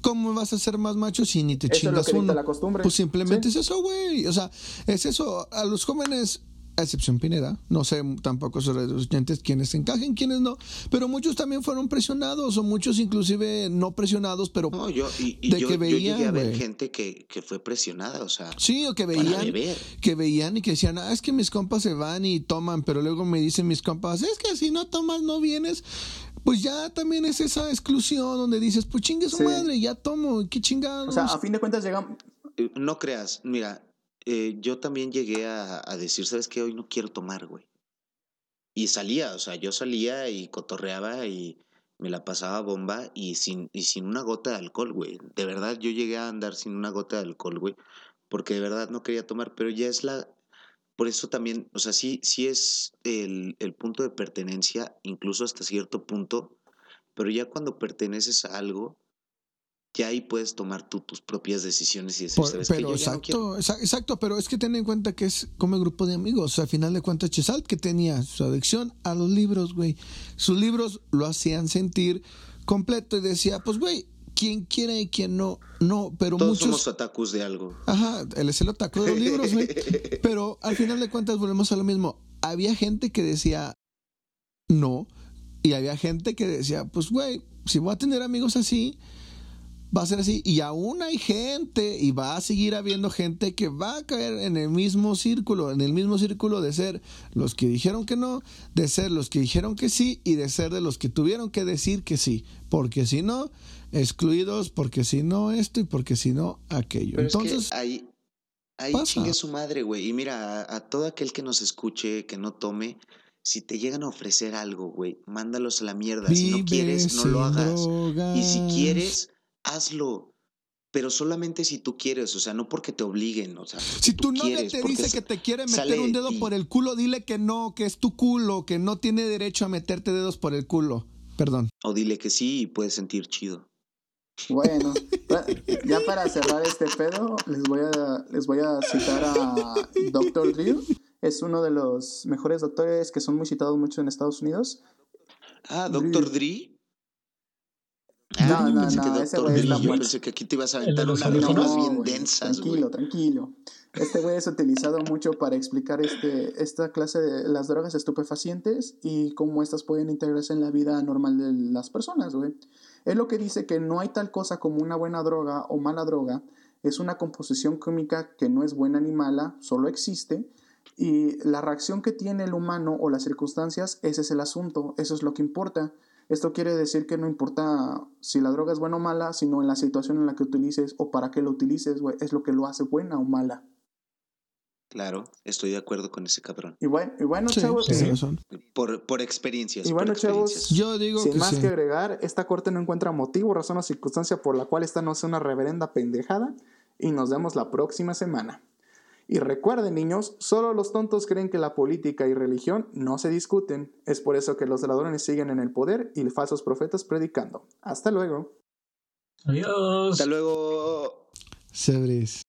¿Cómo vas a ser más macho si ni te Eso es lo chingas que uno? la costumbre. Pues simplemente Sí. es eso, güey. O sea, es eso. A los jóvenes, a excepción Pineda, no sé tampoco sobre los oyentes quienes encajen, quienes no, pero muchos también fueron presionados, o muchos inclusive no presionados, pero No, yo, y, y de yo, que yo veían, llegué a ver gente que, que fue presionada, o sea, sí, o que veían, que veían y que decían, ah, es que mis compas se van y toman, pero luego me dicen mis compas, es que si no tomas no vienes. Pues ya también es esa exclusión donde dices, pues chingue su Sí. madre, ya tomo, qué chingados. O sea, a fin de cuentas llegamos... Eh, No creas, mira, eh, yo también llegué a, a decir, ¿sabes qué? Hoy no quiero tomar, güey. Y salía, o sea, yo salía y cotorreaba y me la pasaba bomba y sin, y sin una gota de alcohol, güey. De verdad, yo llegué a andar sin una gota de alcohol, güey. Porque de verdad no quería tomar, pero ya es la... Por eso también, o sea, sí, sí es el, el punto de pertenencia, incluso hasta cierto punto, pero ya cuando perteneces a algo, ya ahí puedes tomar tú tus propias decisiones y decir, Por- pero Yo ya no quiero". exacto, exa- exacto, pero es que ten en cuenta que es como grupo de amigos. Al final de cuentas, Chesalt que tenía su adicción a los libros, güey. Sus libros lo hacían sentir completo y decía, pues, güey, quien quiere y quien no, no, pero Todos muchos. somos otakus de algo. Ajá, él es el otaku de los libros, güey. Pero al final de cuentas volvemos a lo mismo. Había gente que decía no, y había gente que decía, pues, güey, si voy a tener amigos así, va a ser así. Y aún hay gente, y va a seguir habiendo gente que va a caer en el mismo círculo, en el mismo círculo de ser los que dijeron que no, de ser los que dijeron que sí, y de ser de los que tuvieron que decir que sí. Porque si no, excluidos, porque si no esto y porque si no aquello. Pero Entonces, es que ahí, chingue su madre, güey. Y mira, a, a todo aquel que nos escuche, que no tome, si te llegan a ofrecer algo, güey, mándalos a la mierda. si no quieres, no lo hagas. Y si quieres, hazlo. Pero solamente si tú quieres, o sea, no porque te obliguen, o sea, Si tu novia quieres, te dice que te quiere meter un de dedo por el culo, dile que no, que es tu culo, que no tiene derecho a meterte dedos por el culo. Perdón. O dile que sí y puedes sentir chido. Bueno, ya para cerrar este pedo, les voy a, les voy a citar a Dr. Drew. Es uno de los mejores doctores que son muy citados mucho en Estados Unidos. Ah, Dre. Doctor Dre. Ah, No, no, pensé no, que ese güey está yo pensé que aquí te ibas a aventar unas No, bien güey, densas, Tranquilo, güey. tranquilo. Este güey es utilizado mucho para explicar este, esta clase de las drogas estupefacientes y cómo estas pueden integrarse en la vida normal de las personas, güey. Es lo que dice que no hay tal cosa como una buena droga o mala droga. Es una composición química que no es buena ni mala, solo existe. Y la reacción que tiene el humano o las circunstancias, ese es el asunto, eso es lo que importa. Esto quiere decir que no importa si la droga es buena o mala, sino en la situación en la que utilices o para qué lo utilices, güey, es lo que lo hace buena o mala. Claro, estoy de acuerdo con ese cabrón. Y bueno, y bueno Sí, chavos. Por, por experiencias. Y por bueno, chavos. Yo digo sin que más sí. que agregar, esta corte no encuentra motivo, razón o circunstancia por la cual esta no sea una reverenda pendejada. Y nos vemos la próxima semana. Y recuerden, niños, solo los tontos creen que la política y religión no se discuten. Es por eso que los ladrones siguen en el poder y falsos profetas predicando. Hasta luego. Adiós. Hasta luego. Sebres.